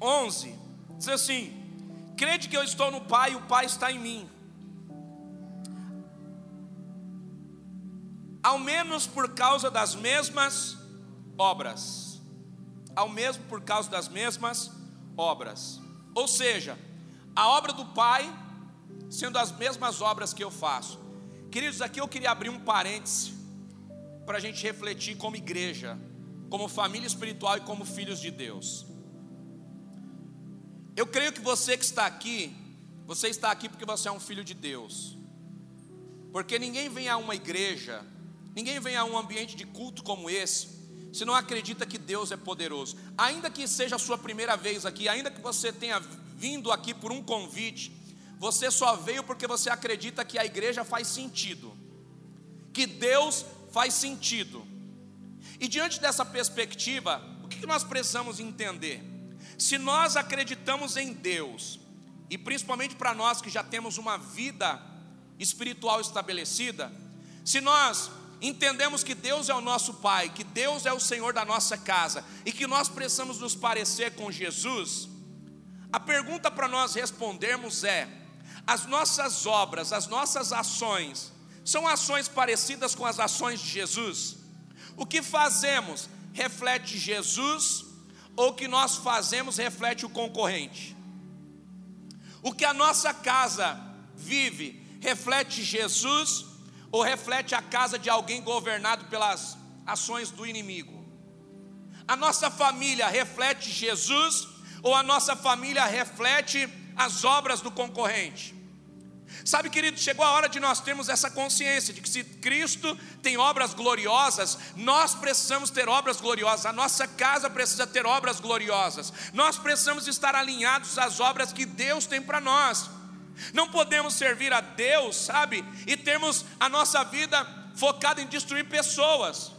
11, diz assim: Crede que eu estou no Pai e o Pai está em mim. Ao menos por causa das mesmas obras. Ao mesmo por causa das mesmas obras. Ou seja, a obra do Pai sendo as mesmas obras que eu faço. Queridos, aqui eu queria abrir um parêntese para a gente refletir como igreja, como família espiritual e como filhos de Deus. Eu creio que você que está aqui, você está aqui porque você é um filho de Deus. Porque ninguém vem a uma igreja, ninguém vem a um ambiente de culto como esse, se não acredita que Deus é poderoso. Ainda que seja a sua primeira vez aqui, ainda que você tenha vindo aqui por um convite, você só veio porque você acredita que a igreja faz sentido, que Deus faz sentido. E diante dessa perspectiva, o que nós precisamos entender? Se nós acreditamos em Deus, e principalmente para nós que já temos uma vida espiritual estabelecida, se nós entendemos que Deus é o nosso Pai, que Deus é o Senhor da nossa casa e que nós precisamos nos parecer com Jesus, a pergunta para nós respondermos é: as nossas obras, as nossas ações, são ações parecidas com as ações de Jesus? O que fazemos reflete Jesus ou o que nós fazemos reflete o concorrente? O que a nossa casa vive reflete Jesus ou reflete a casa de alguém governado pelas ações do inimigo? A nossa família reflete Jesus ou a nossa família reflete as obras do concorrente? Sabe, querido, chegou a hora de nós termos essa consciência de que se Cristo tem obras gloriosas, nós precisamos ter obras gloriosas, a nossa casa precisa ter obras gloriosas, nós precisamos estar alinhados às obras que Deus tem para nós. Não podemos servir a Deus, sabe, e termos a nossa vida focada em destruir pessoas.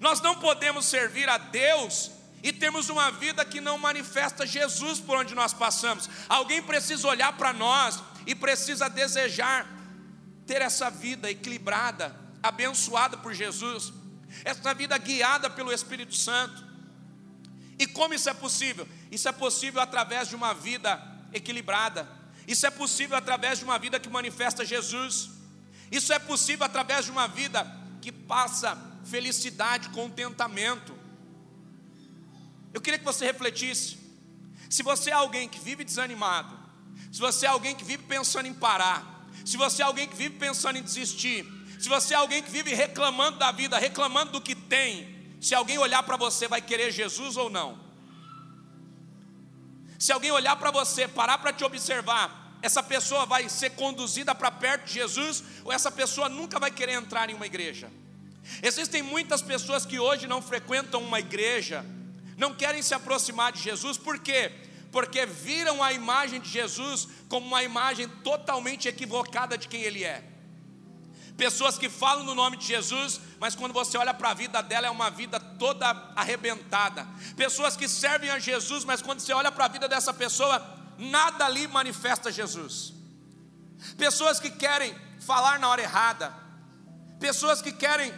Nós não podemos servir a Deus e temos uma vida que não manifesta Jesus por onde nós passamos. Alguém precisa olhar para nós e precisa desejar ter essa vida equilibrada, abençoada por Jesus, essa vida guiada pelo Espírito Santo. E como isso é possível? Isso é possível através de uma vida equilibrada. Isso é possível através de uma vida que manifesta Jesus. Isso é possível através de uma vida que passa felicidade, contentamento. Eu queria que você refletisse. Se você é alguém que vive desanimado, se você é alguém que vive pensando em parar, se você é alguém que vive pensando em desistir, se você é alguém que vive reclamando da vida, reclamando do que tem, se alguém olhar para você, vai querer Jesus ou não? Se alguém olhar para você, parar para te observar, essa pessoa vai ser conduzida para perto de Jesus ou essa pessoa nunca vai querer entrar em uma igreja? Existem muitas pessoas que hoje não frequentam uma igreja, não querem se aproximar de Jesus, por quê? Porque viram a imagem de Jesus como uma imagem totalmente equivocada de quem Ele é. Pessoas que falam no nome de Jesus, mas quando você olha para a vida dela, é uma vida toda arrebentada. Pessoas que servem a Jesus, mas quando você olha para a vida dessa pessoa, nada ali manifesta Jesus. Pessoas que querem falar na hora errada, pessoas que querem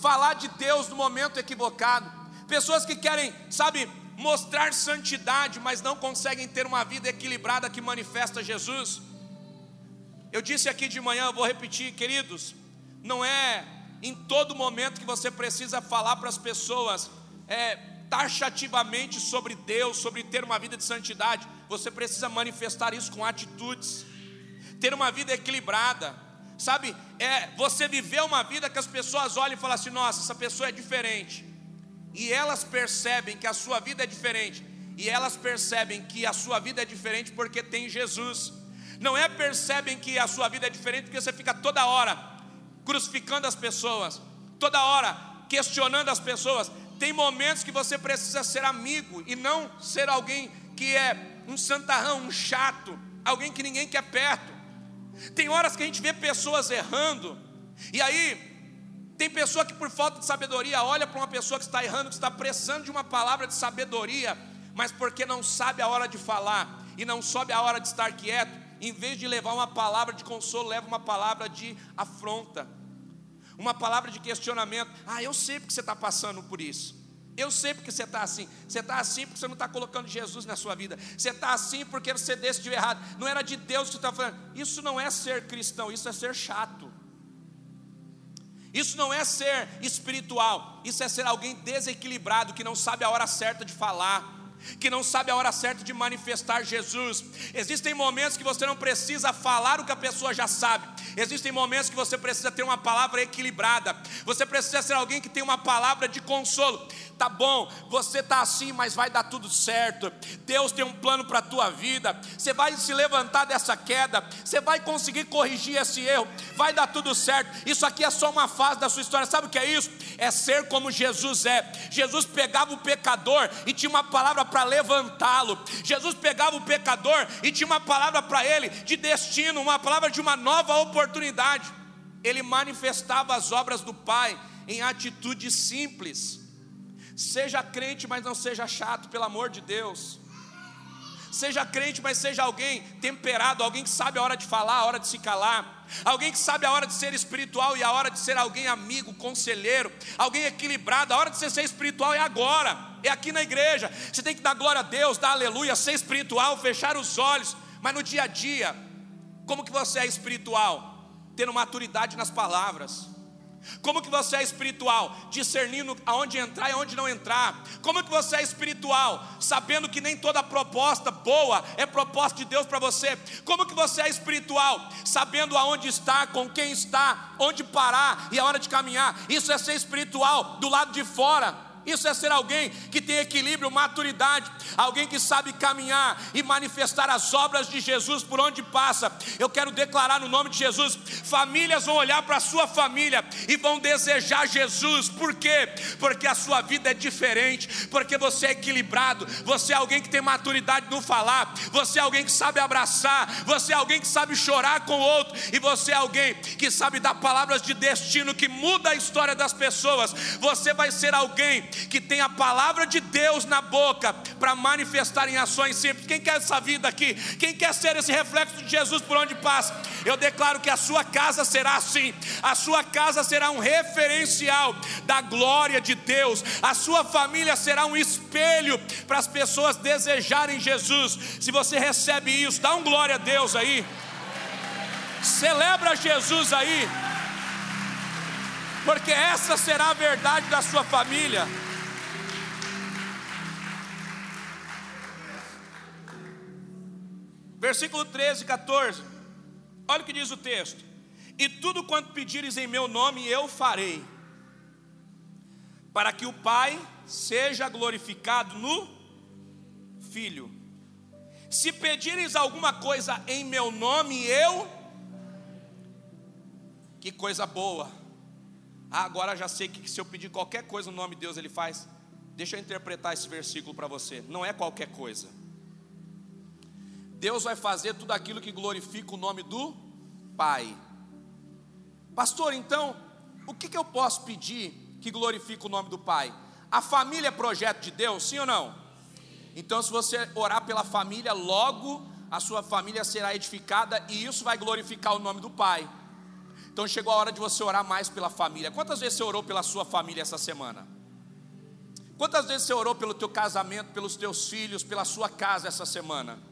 falar de Deus no momento equivocado, pessoas que querem, sabe, mostrar santidade, mas não conseguem ter uma vida equilibrada que manifesta Jesus. Eu disse aqui de manhã, vou repetir, queridos, não é em todo momento que você precisa falar para as pessoas é, taxativamente sobre Deus, sobre ter uma vida de santidade, você precisa manifestar isso com atitudes, ter uma vida equilibrada, sabe? É você viver uma vida que as pessoas olham e falam assim: nossa, essa pessoa é diferente, e elas percebem que a sua vida é diferente, e elas percebem que a sua vida é diferente porque tem Jesus. Não é percebem que a sua vida é diferente porque você fica toda hora crucificando as pessoas, toda hora questionando as pessoas. Tem momentos que você precisa ser amigo e não ser alguém que é um santarrão, um chato, alguém que ninguém quer perto. Tem horas que a gente vê pessoas errando, e aí tem pessoa que por falta de sabedoria olha para uma pessoa que está errando, que está precisando de uma palavra de sabedoria, mas porque não sabe a hora de falar e não sabe a hora de estar quieto, em vez de levar uma palavra de consolo, leva uma palavra de afronta, uma palavra de questionamento. Ah, eu sei porque você está passando por isso. Eu sei porque você está assim. Você está assim porque você não está colocando Jesus na sua vida. Você está assim porque você decidiu errado. Não era de Deus que você está falando. Isso não é ser cristão, isso é ser chato. Isso não é ser espiritual, isso é ser alguém desequilibrado que não sabe a hora certa de falar que não sabe a hora certa de manifestar Jesus. Existem momentos que você não precisa falar o que a pessoa já sabe. Existem momentos que você precisa ter uma palavra equilibrada. Você precisa ser alguém que tem uma palavra de consolo. Tá bom, você tá assim, mas vai dar tudo certo. Deus tem um plano para a tua vida. Você vai se levantar dessa queda. Você vai conseguir corrigir esse erro. Vai dar tudo certo. Isso aqui é só uma fase da sua história. Sabe o que é isso? É ser como Jesus é. Jesus pegava o pecador e tinha uma palavra para levantá-lo. Jesus pegava o pecador e tinha uma palavra para ele de destino, uma palavra de uma nova oportunidade. ele manifestava as obras do Pai em atitudes simples. Seja crente, mas não seja chato, pelo amor de Deus. Seja crente, mas seja alguém temperado, alguém que sabe a hora de falar, a hora de se calar, alguém que sabe a hora de ser espiritual e a hora de ser alguém amigo, conselheiro, alguém equilibrado. A hora de você ser espiritual é agora, é aqui na igreja. Você tem que dar glória a Deus, dar aleluia, ser espiritual, fechar os olhos, mas no dia a dia, como que você é espiritual? Tendo maturidade nas palavras como que você é espiritual? Discernindo aonde entrar e aonde não entrar. Como que você é espiritual? Sabendo que nem toda proposta boa é proposta de Deus para você. Como que você é espiritual? Sabendo aonde está, com quem está, onde parar e a hora de caminhar. Isso é ser espiritual do lado de fora. Isso é ser alguém que tem equilíbrio, maturidade, alguém que sabe caminhar e manifestar as obras de Jesus por onde passa. Eu quero declarar no nome de Jesus: famílias vão olhar para a sua família e vão desejar Jesus, por quê? Porque a sua vida é diferente, porque você é equilibrado, você é alguém que tem maturidade no falar, você é alguém que sabe abraçar, você é alguém que sabe chorar com o outro, e você é alguém que sabe dar palavras de destino que muda a história das pessoas. Você vai ser alguém que tem a palavra de Deus na boca para manifestar em ações simples. Quem quer essa vida aqui? Quem quer ser esse reflexo de Jesus por onde passa? Eu declaro que a sua casa será assim. A sua casa será um referencial da glória de Deus. A sua família será um espelho para as pessoas desejarem Jesus. Se você recebe isso, dá um glória a Deus aí. Celebra Jesus aí porque essa será a verdade da sua família. Versículo 13, 14. Olha o que diz o texto: E tudo quanto pedires em meu nome eu farei, para que o Pai seja glorificado no Filho. Se pedires alguma coisa em meu nome, eu. Que coisa boa ah, agora já sei que se eu pedir qualquer coisa no nome de Deus, Ele faz. Deixa eu interpretar esse versículo para você. Não é qualquer coisa. Deus vai fazer tudo aquilo que glorifica o nome do Pai. Pastor, então, o que, que eu posso pedir que glorifica o nome do Pai? A família é projeto de Deus, sim ou não? Então, se você orar pela família, logo a sua família será edificada e isso vai glorificar o nome do Pai. Então chegou a hora de você orar mais pela família. Quantas vezes você orou pela sua família essa semana? Quantas vezes você orou pelo teu casamento, pelos teus filhos, pela sua casa essa semana?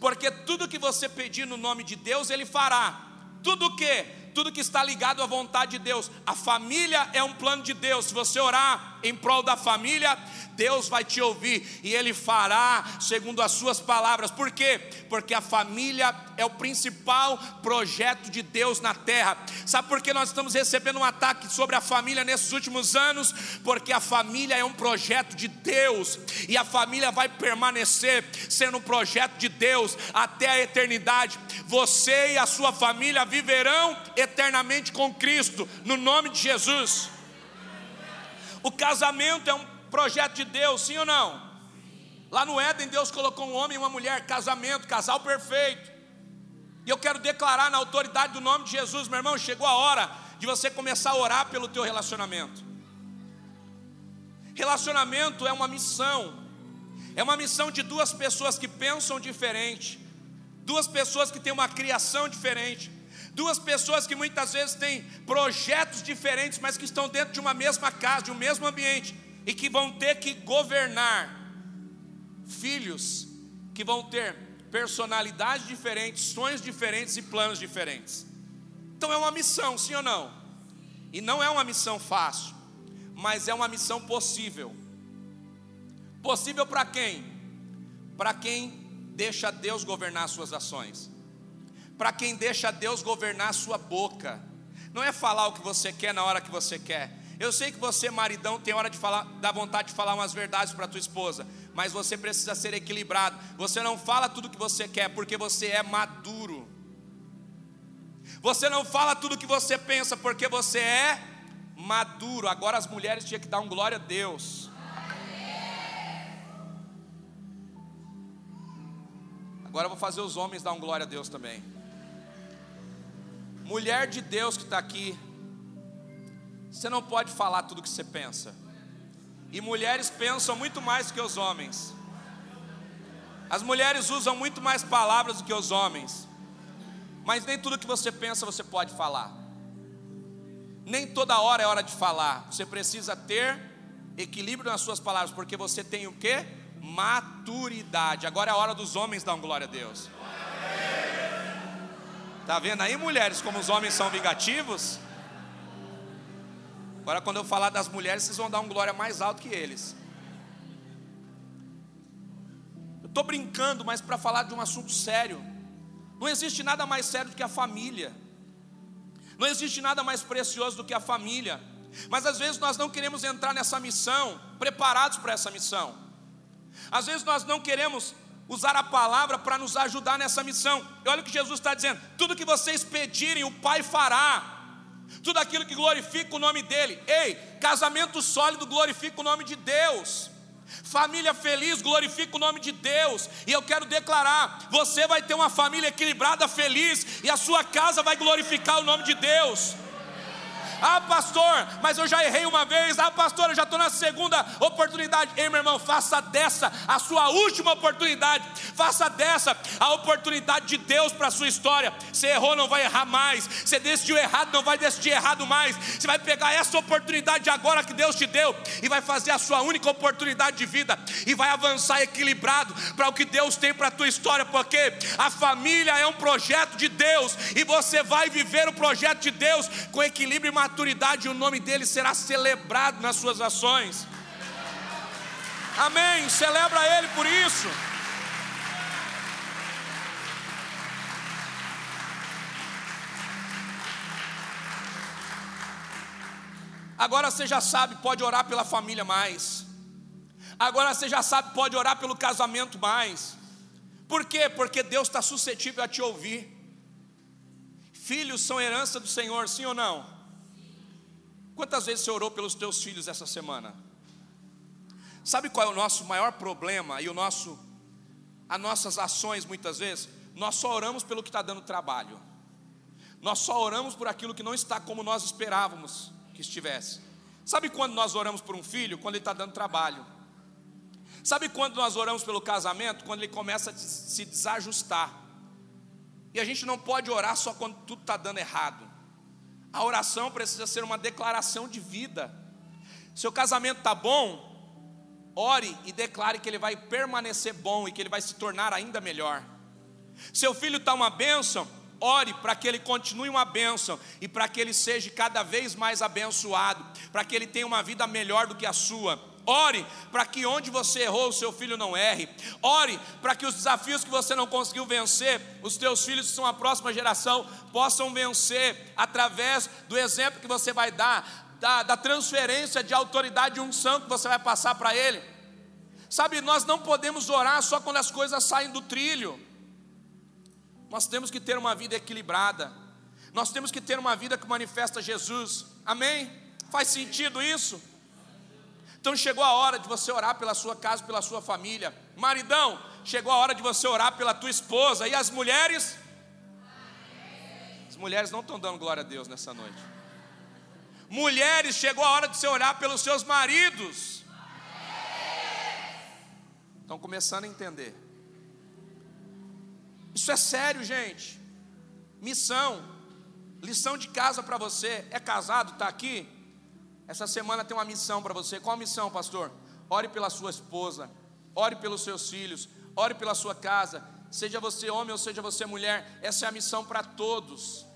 Porque tudo que você pedir no nome de Deus, Ele fará. Tudo que? Tudo que está ligado à vontade de Deus. A família é um plano de Deus. Se você orar em prol da família, Deus vai te ouvir e Ele fará segundo as suas palavras. Por quê? Porque a família é o principal projeto de Deus na terra. Sabe por que nós estamos recebendo um ataque sobre a família nesses últimos anos? Porque a família é um projeto de Deus e a família vai permanecer sendo um projeto de Deus até a eternidade. Você e a sua família viverão eternamente com Cristo, no nome de Jesus. O casamento é um projeto de Deus, sim ou não? Lá no Éden, Deus colocou um homem e uma mulher, casamento, casal perfeito. E eu quero declarar na autoridade do nome de Jesus, meu irmão, chegou a hora de você começar a orar pelo teu relacionamento. Relacionamento é uma missão. É uma missão de duas pessoas que pensam diferente, duas pessoas que têm uma criação diferente, duas pessoas que muitas vezes têm projetos diferentes, mas que estão dentro de uma mesma casa, de um mesmo ambiente e que vão ter que governar filhos que vão ter personalidades diferentes, sonhos diferentes e planos diferentes. Então é uma missão, sim ou não? E não é uma missão fácil, mas é uma missão possível. Possível para quem? Para quem deixa Deus governar suas ações. Para quem deixa Deus governar sua boca. Não é falar o que você quer na hora que você quer, eu sei que você, maridão, tem hora de falar, dá vontade de falar umas verdades para tua esposa, mas você precisa ser equilibrado. Você não fala tudo que você quer porque você é maduro. Você não fala tudo que você pensa porque você é maduro. Agora as mulheres tinham que dar um glória a Deus. Agora eu vou fazer os homens dar um glória a Deus também. Mulher de Deus que está aqui, você não pode falar tudo o que você pensa. E mulheres pensam muito mais que os homens. As mulheres usam muito mais palavras do que os homens. Mas nem tudo que você pensa você pode falar. Nem toda hora é hora de falar. Você precisa ter equilíbrio nas suas palavras, porque você tem o que? Maturidade. Agora é a hora dos homens dar glória a Deus. Tá vendo aí, mulheres, como os homens são vingativos? Agora, quando eu falar das mulheres, vocês vão dar um glória mais alto que eles. Eu estou brincando, mas para falar de um assunto sério. Não existe nada mais sério do que a família. Não existe nada mais precioso do que a família. Mas às vezes nós não queremos entrar nessa missão preparados para essa missão. Às vezes nós não queremos usar a palavra para nos ajudar nessa missão. E olha o que Jesus está dizendo: tudo que vocês pedirem, o Pai fará tudo aquilo que glorifica o nome dEle. Ei, casamento sólido glorifica o nome de Deus. Família feliz glorifica o nome de Deus, e eu quero declarar: você vai ter uma família equilibrada, feliz, e a sua casa vai glorificar o nome de Deus. Ah, pastor, mas eu já errei uma vez. Ah, pastor, eu já estou na segunda oportunidade. Ei, meu irmão, faça dessa a sua última oportunidade. Faça dessa a oportunidade de Deus para a sua história. Você errou, não vai errar mais. Você decidiu errado, não vai decidir errado mais. Você vai pegar essa oportunidade agora que Deus te deu e vai fazer a sua única oportunidade de vida e vai avançar equilibrado para o que Deus tem para a tua história, porque a família é um projeto de Deus e você vai viver o projeto de Deus com equilíbrio e maturidade, o nome dele será celebrado nas suas ações. Amém. Celebra ele por isso. Agora você já sabe, pode orar pela família mais. Agora você já sabe, pode orar pelo casamento mais. Por quê? Porque Deus está suscetível a te ouvir. Filhos são herança do Senhor, sim ou não? Quantas vezes você orou pelos teus filhos essa semana? Sabe qual é o nosso maior problema e o nosso, as nossas ações muitas vezes? Nós só oramos pelo que está dando trabalho. Nós só oramos por aquilo que não está como nós esperávamos que estivesse. Sabe quando nós oramos por um filho? Quando ele está dando trabalho. Sabe quando nós oramos pelo casamento? Quando ele começa a se desajustar. E a gente não pode orar só quando tudo está dando errado. A oração precisa ser uma declaração de vida. Seu casamento está bom, ore e declare que ele vai permanecer bom e que ele vai se tornar ainda melhor. Seu filho está uma bênção, ore para que ele continue uma bênção e para que ele seja cada vez mais abençoado, para que ele tenha uma vida melhor do que a sua. Ore para que onde você errou, o seu filho não erre. Ore para que os desafios que você não conseguiu vencer, os teus filhos que são a próxima geração possam vencer através do exemplo que você vai dar, da, da transferência de autoridade e unção que você vai passar para ele. Sabe, nós não podemos orar só quando as coisas saem do trilho. Nós temos que ter uma vida equilibrada. Nós temos que ter uma vida que manifesta Jesus. Amém? Faz sentido isso? Então chegou a hora de você orar pela sua casa, pela sua família. Maridão, chegou a hora de você orar pela tua esposa. E as mulheres? As mulheres não estão dando glória a Deus nessa noite. Mulheres, chegou a hora de você orar pelos seus maridos. Estão começando a entender. Isso é sério, gente. Missão, lição de casa para você. É casado, está aqui? Essa semana tem uma missão para você. Qual a missão, pastor? Ore pela sua esposa, ore pelos seus filhos, ore pela sua casa, seja você homem ou seja você mulher, essa é a missão para todos.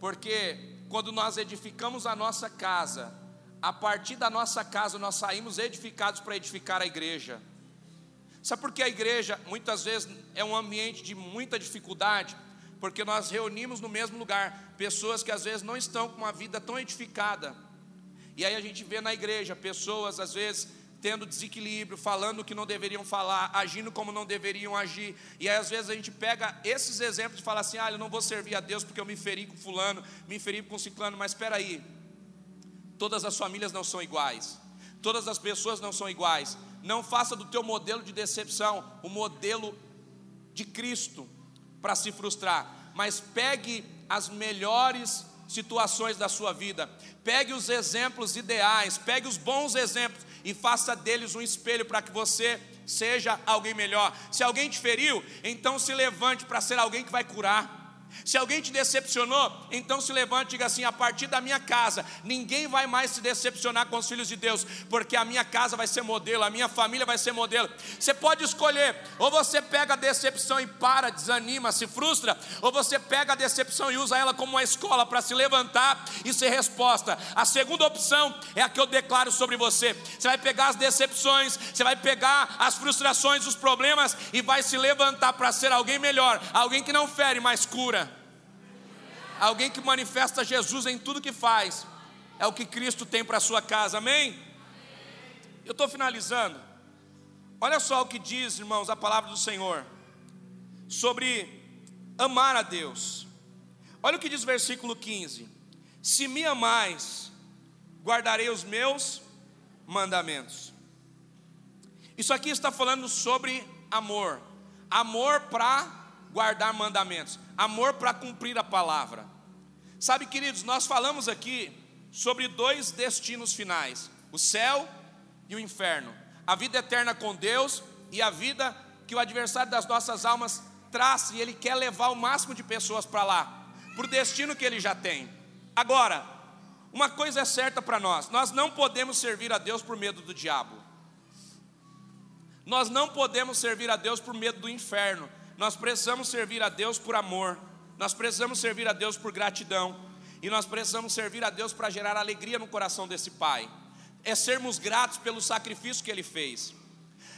Porque quando nós edificamos a nossa casa, a partir da nossa casa nós saímos edificados para edificar a igreja. Sabe por que a igreja muitas vezes é um ambiente de muita dificuldade? Porque nós reunimos no mesmo lugar pessoas que às vezes não estão com uma vida tão edificada e aí a gente vê na igreja pessoas, às vezes, tendo desequilíbrio, falando o que não deveriam falar, agindo como não deveriam agir. E aí, às vezes, a gente pega esses exemplos e fala assim: ah, eu não vou servir a Deus porque eu me feri com Fulano, me feri com Ciclano. Mas espera aí, todas as famílias não são iguais, todas as pessoas não são iguais. Não faça do teu modelo de decepção o modelo de Cristo para se frustrar, mas pegue as melhores situações da sua vida. Pegue os exemplos ideais, pegue os bons exemplos e faça deles um espelho para que você seja alguém melhor. Se alguém te feriu, então se levante para ser alguém que vai curar. Se alguém te decepcionou, então se levante e diga assim: a partir da minha casa, ninguém vai mais se decepcionar com os filhos de Deus, porque a minha casa vai ser modelo, a minha família vai ser modelo. Você pode escolher, ou você pega a decepção e para, desanima, se frustra, ou você pega a decepção e usa ela como uma escola para se levantar e ser resposta. A segunda opção é a que eu declaro sobre você. Você vai pegar as decepções, você vai pegar as frustrações, os problemas e vai se levantar para ser alguém melhor, alguém que não fere, mas cura alguém que manifesta Jesus em tudo que faz, é o que Cristo tem para a sua casa, amém? Eu estou finalizando. Olha só o que diz, irmãos, a palavra do Senhor sobre amar a Deus. Olha o que diz o versículo 15: Se me amais, guardarei os meus mandamentos. Isso aqui está falando sobre amor, amor para guardar mandamentos amor para cumprir a palavra. Sabe, queridos, nós falamos aqui sobre dois destinos finais: o céu e o inferno, a vida eterna com Deus e a vida que o adversário das nossas almas traz e ele quer levar o máximo de pessoas para lá, para o destino que ele já tem. Agora, uma coisa é certa para nós: nós não podemos servir a Deus por medo do diabo. Nós não podemos servir a Deus por medo do inferno nós precisamos servir a Deus por amor, nós precisamos servir a Deus por gratidão, e nós precisamos servir a Deus para gerar alegria no coração desse pai. É sermos gratos pelo sacrifício que ele fez,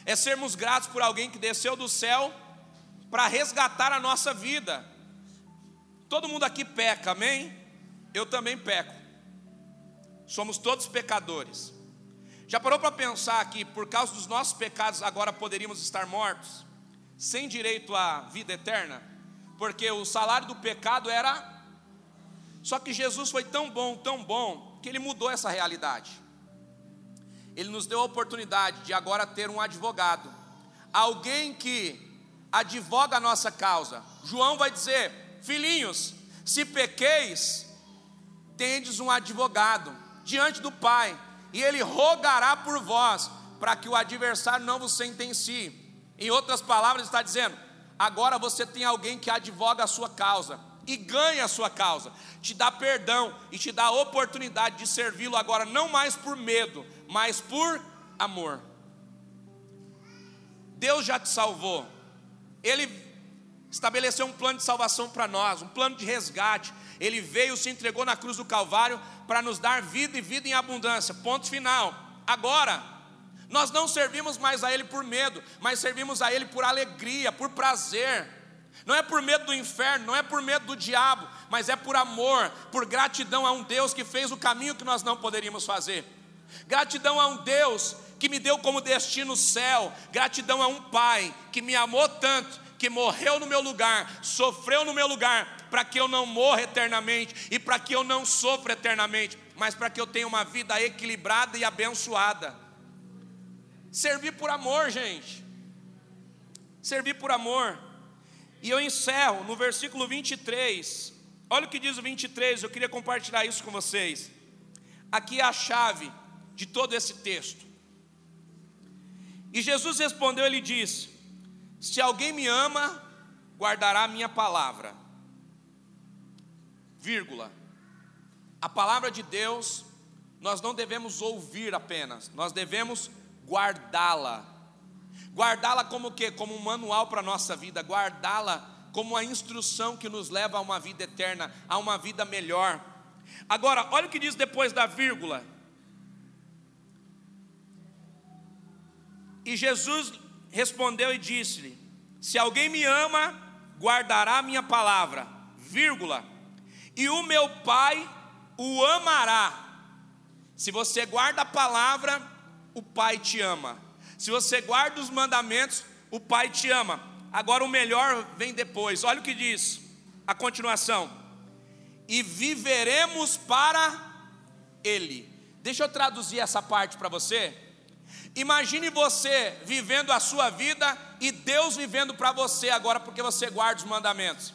é sermos gratos por alguém que desceu do céu para resgatar a nossa vida. Todo mundo aqui peca, amém? Eu também peco. Somos todos pecadores. Já parou para pensar que por causa dos nossos pecados agora poderíamos estar mortos? Sem direito à vida eterna, porque o salário do pecado era. Só que Jesus foi tão bom, tão bom, que ele mudou essa realidade. Ele nos deu a oportunidade de agora ter um advogado, alguém que advoga a nossa causa. João vai dizer: Filhinhos, se pequeis, tendes um advogado diante do Pai, e ele rogará por vós, para que o adversário não vos sentencie. Em outras palavras, está dizendo: agora você tem alguém que advoga a sua causa e ganha a sua causa, te dá perdão e te dá a oportunidade de servi-lo agora, não mais por medo, mas por amor. Deus já te salvou, Ele estabeleceu um plano de salvação para nós, um plano de resgate. Ele veio, se entregou na cruz do Calvário para nos dar vida e vida em abundância. Ponto final. Agora, nós não servimos mais a Ele por medo, mas servimos a Ele por alegria, por prazer. Não é por medo do inferno, não é por medo do diabo, mas é por amor, por gratidão a um Deus que fez o caminho que nós não poderíamos fazer. Gratidão a um Deus que me deu como destino o céu. Gratidão a um Pai que me amou tanto, que morreu no meu lugar, sofreu no meu lugar, para que eu não morra eternamente e para que eu não sofra eternamente, mas para que eu tenha uma vida equilibrada e abençoada. Servir por amor, gente. Servir por amor. E eu encerro no versículo 23. Olha o que diz o 23, eu queria compartilhar isso com vocês. Aqui é a chave de todo esse texto. E Jesus respondeu, ele disse: Se alguém me ama, guardará a minha palavra. Vírgula. A palavra de Deus nós não devemos ouvir apenas, nós devemos guardá-la. Guardá-la como o quê? Como um manual para a nossa vida, guardá-la como a instrução que nos leva a uma vida eterna, a uma vida melhor. Agora, olha o que diz depois da vírgula. E Jesus respondeu e disse-lhe: Se alguém me ama, guardará a minha palavra, vírgula, e o meu Pai o amará. Se você guarda a palavra, o Pai te ama. Se você guarda os mandamentos, o Pai te ama. Agora o melhor vem depois. Olha o que diz a continuação. E viveremos para Ele. Deixa eu traduzir essa parte para você. Imagine você vivendo a sua vida e Deus vivendo para você agora, porque você guarda os mandamentos.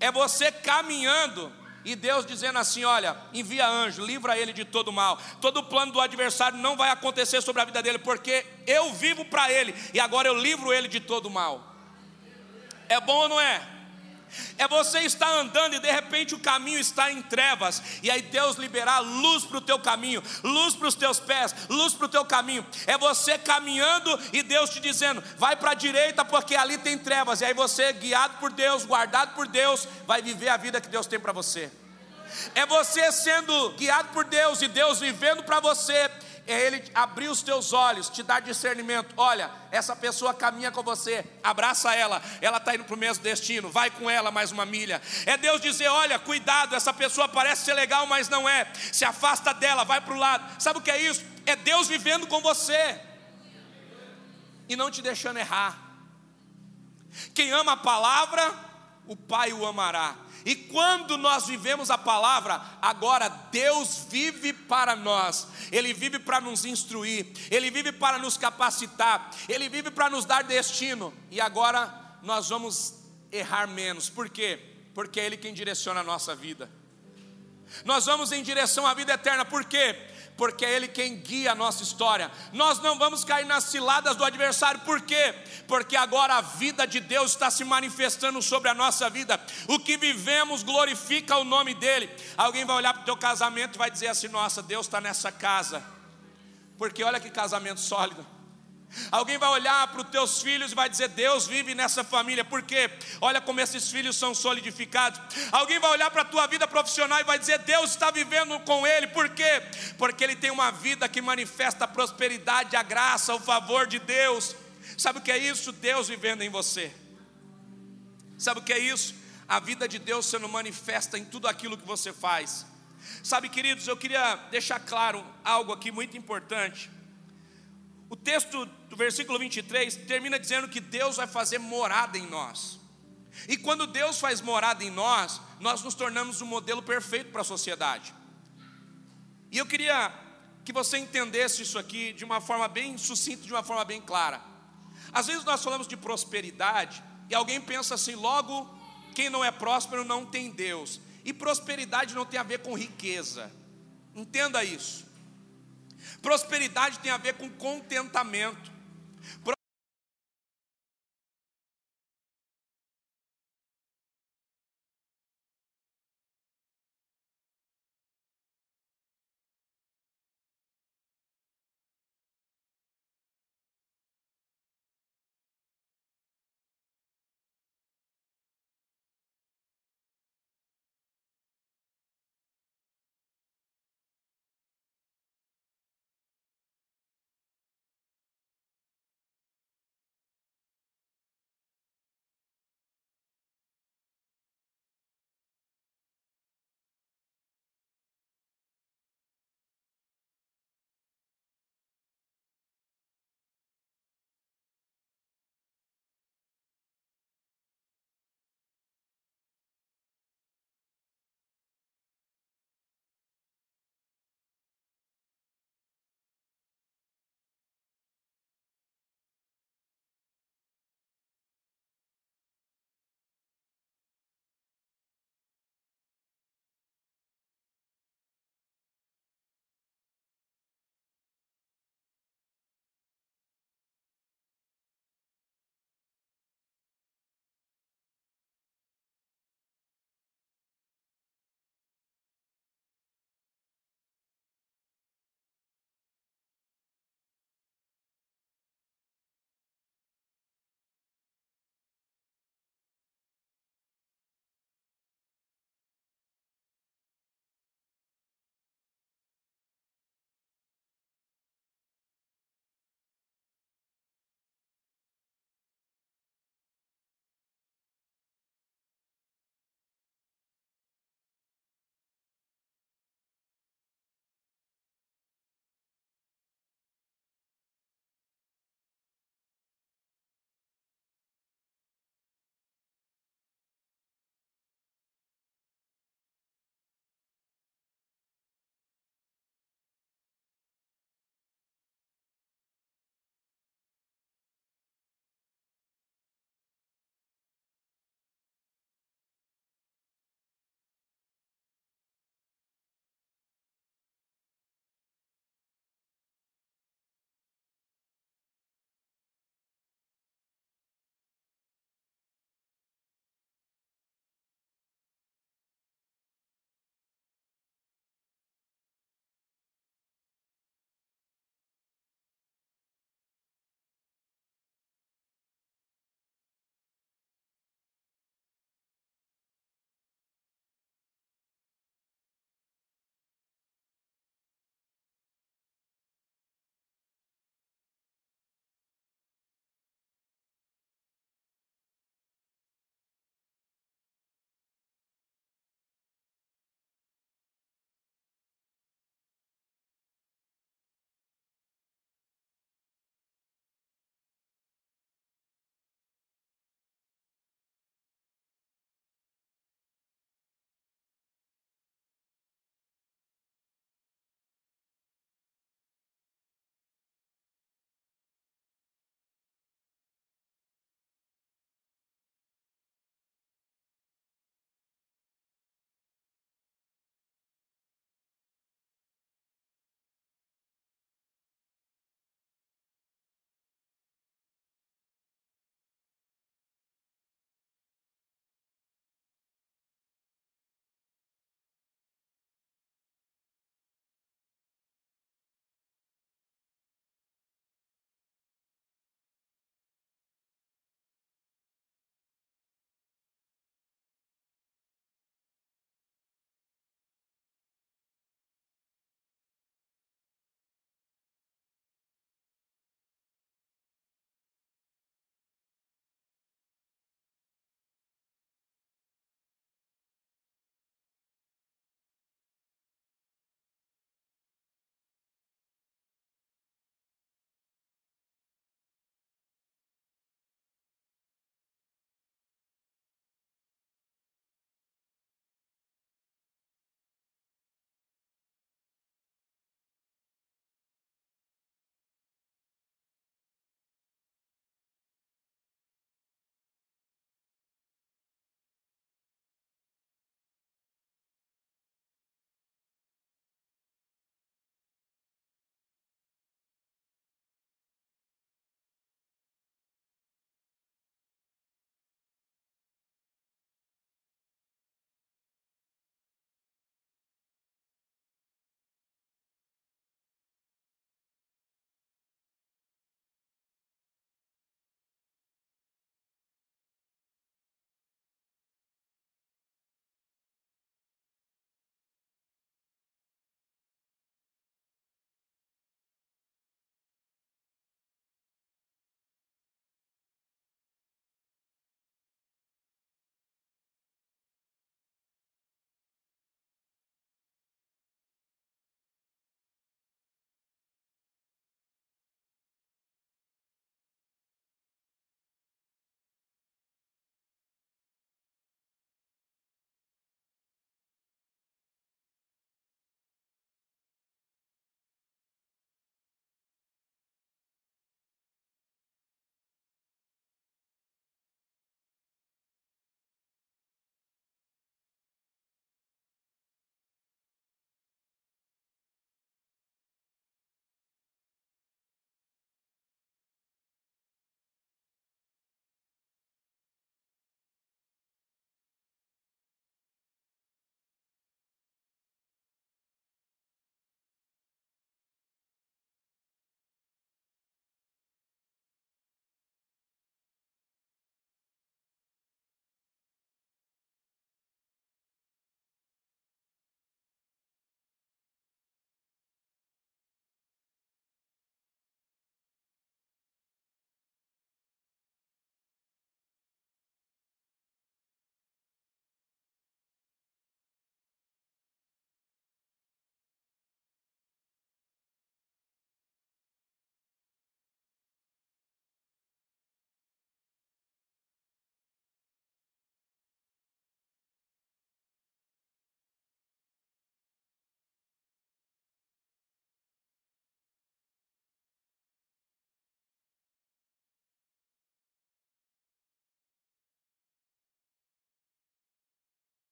É você caminhando e Deus dizendo assim: Olha, envia anjo, livra ele de todo mal. Todo plano do adversário não vai acontecer sobre a vida dele, porque eu vivo para ele e agora eu livro ele de todo mal. É bom ou não é? É você estar andando e de repente o caminho está em trevas, e aí Deus liberar luz para o teu caminho, luz para os teus pés, luz para o teu caminho. É você caminhando e Deus te dizendo: vai para a direita porque ali tem trevas, e aí você, guiado por Deus, guardado por Deus, vai viver a vida que Deus tem para você. É você sendo guiado por Deus e Deus vivendo para você é Ele abrir os teus olhos, te dar discernimento. Olha, essa pessoa caminha com você, abraça ela, ela está indo para o mesmo destino, vai com ela mais uma milha. É Deus dizer: olha, cuidado, essa pessoa parece ser legal, mas não é. Se afasta dela, vai para o lado. Sabe o que é isso? É Deus vivendo com você e não te deixando errar. Quem ama a palavra, o Pai o amará. E quando nós vivemos a palavra, agora Deus vive para nós, Ele vive para nos instruir, Ele vive para nos capacitar, Ele vive para nos dar destino, e agora nós vamos errar menos, por quê? Porque é Ele quem direciona a nossa vida. Nós vamos em direção à vida eterna, por quê? Porque é Ele quem guia a nossa história. Nós não vamos cair nas ciladas do adversário, por quê? Porque agora a vida de Deus está se manifestando sobre a nossa vida. O que vivemos glorifica o nome dEle. Alguém vai olhar para o teu casamento e vai dizer assim: Nossa, Deus está nessa casa. Porque olha que casamento sólido. Alguém vai olhar para os teus filhos e vai dizer: Deus vive nessa família, porque olha como esses filhos são solidificados. Alguém vai olhar para a tua vida profissional e vai dizer: Deus está vivendo com ele, por quê? Porque ele tem uma vida que manifesta a prosperidade, a graça, o favor de Deus. Sabe o que é isso? Deus vivendo em você. Sabe o que é isso? A vida de Deus sendo manifesta em tudo aquilo que você faz. Sabe, queridos, eu queria deixar claro algo aqui muito importante. O texto do versículo 23 termina dizendo que Deus vai fazer morada em nós. E quando Deus faz morada em nós, nós nos tornamos um modelo perfeito para a sociedade. E eu queria que você entendesse isso aqui de uma forma bem sucinta, de uma forma bem clara. Às vezes nós falamos de prosperidade e alguém pensa assim, logo, quem não é próspero não tem Deus. E prosperidade não tem a ver com riqueza. Entenda isso. Prosperidade tem a ver com contentamento.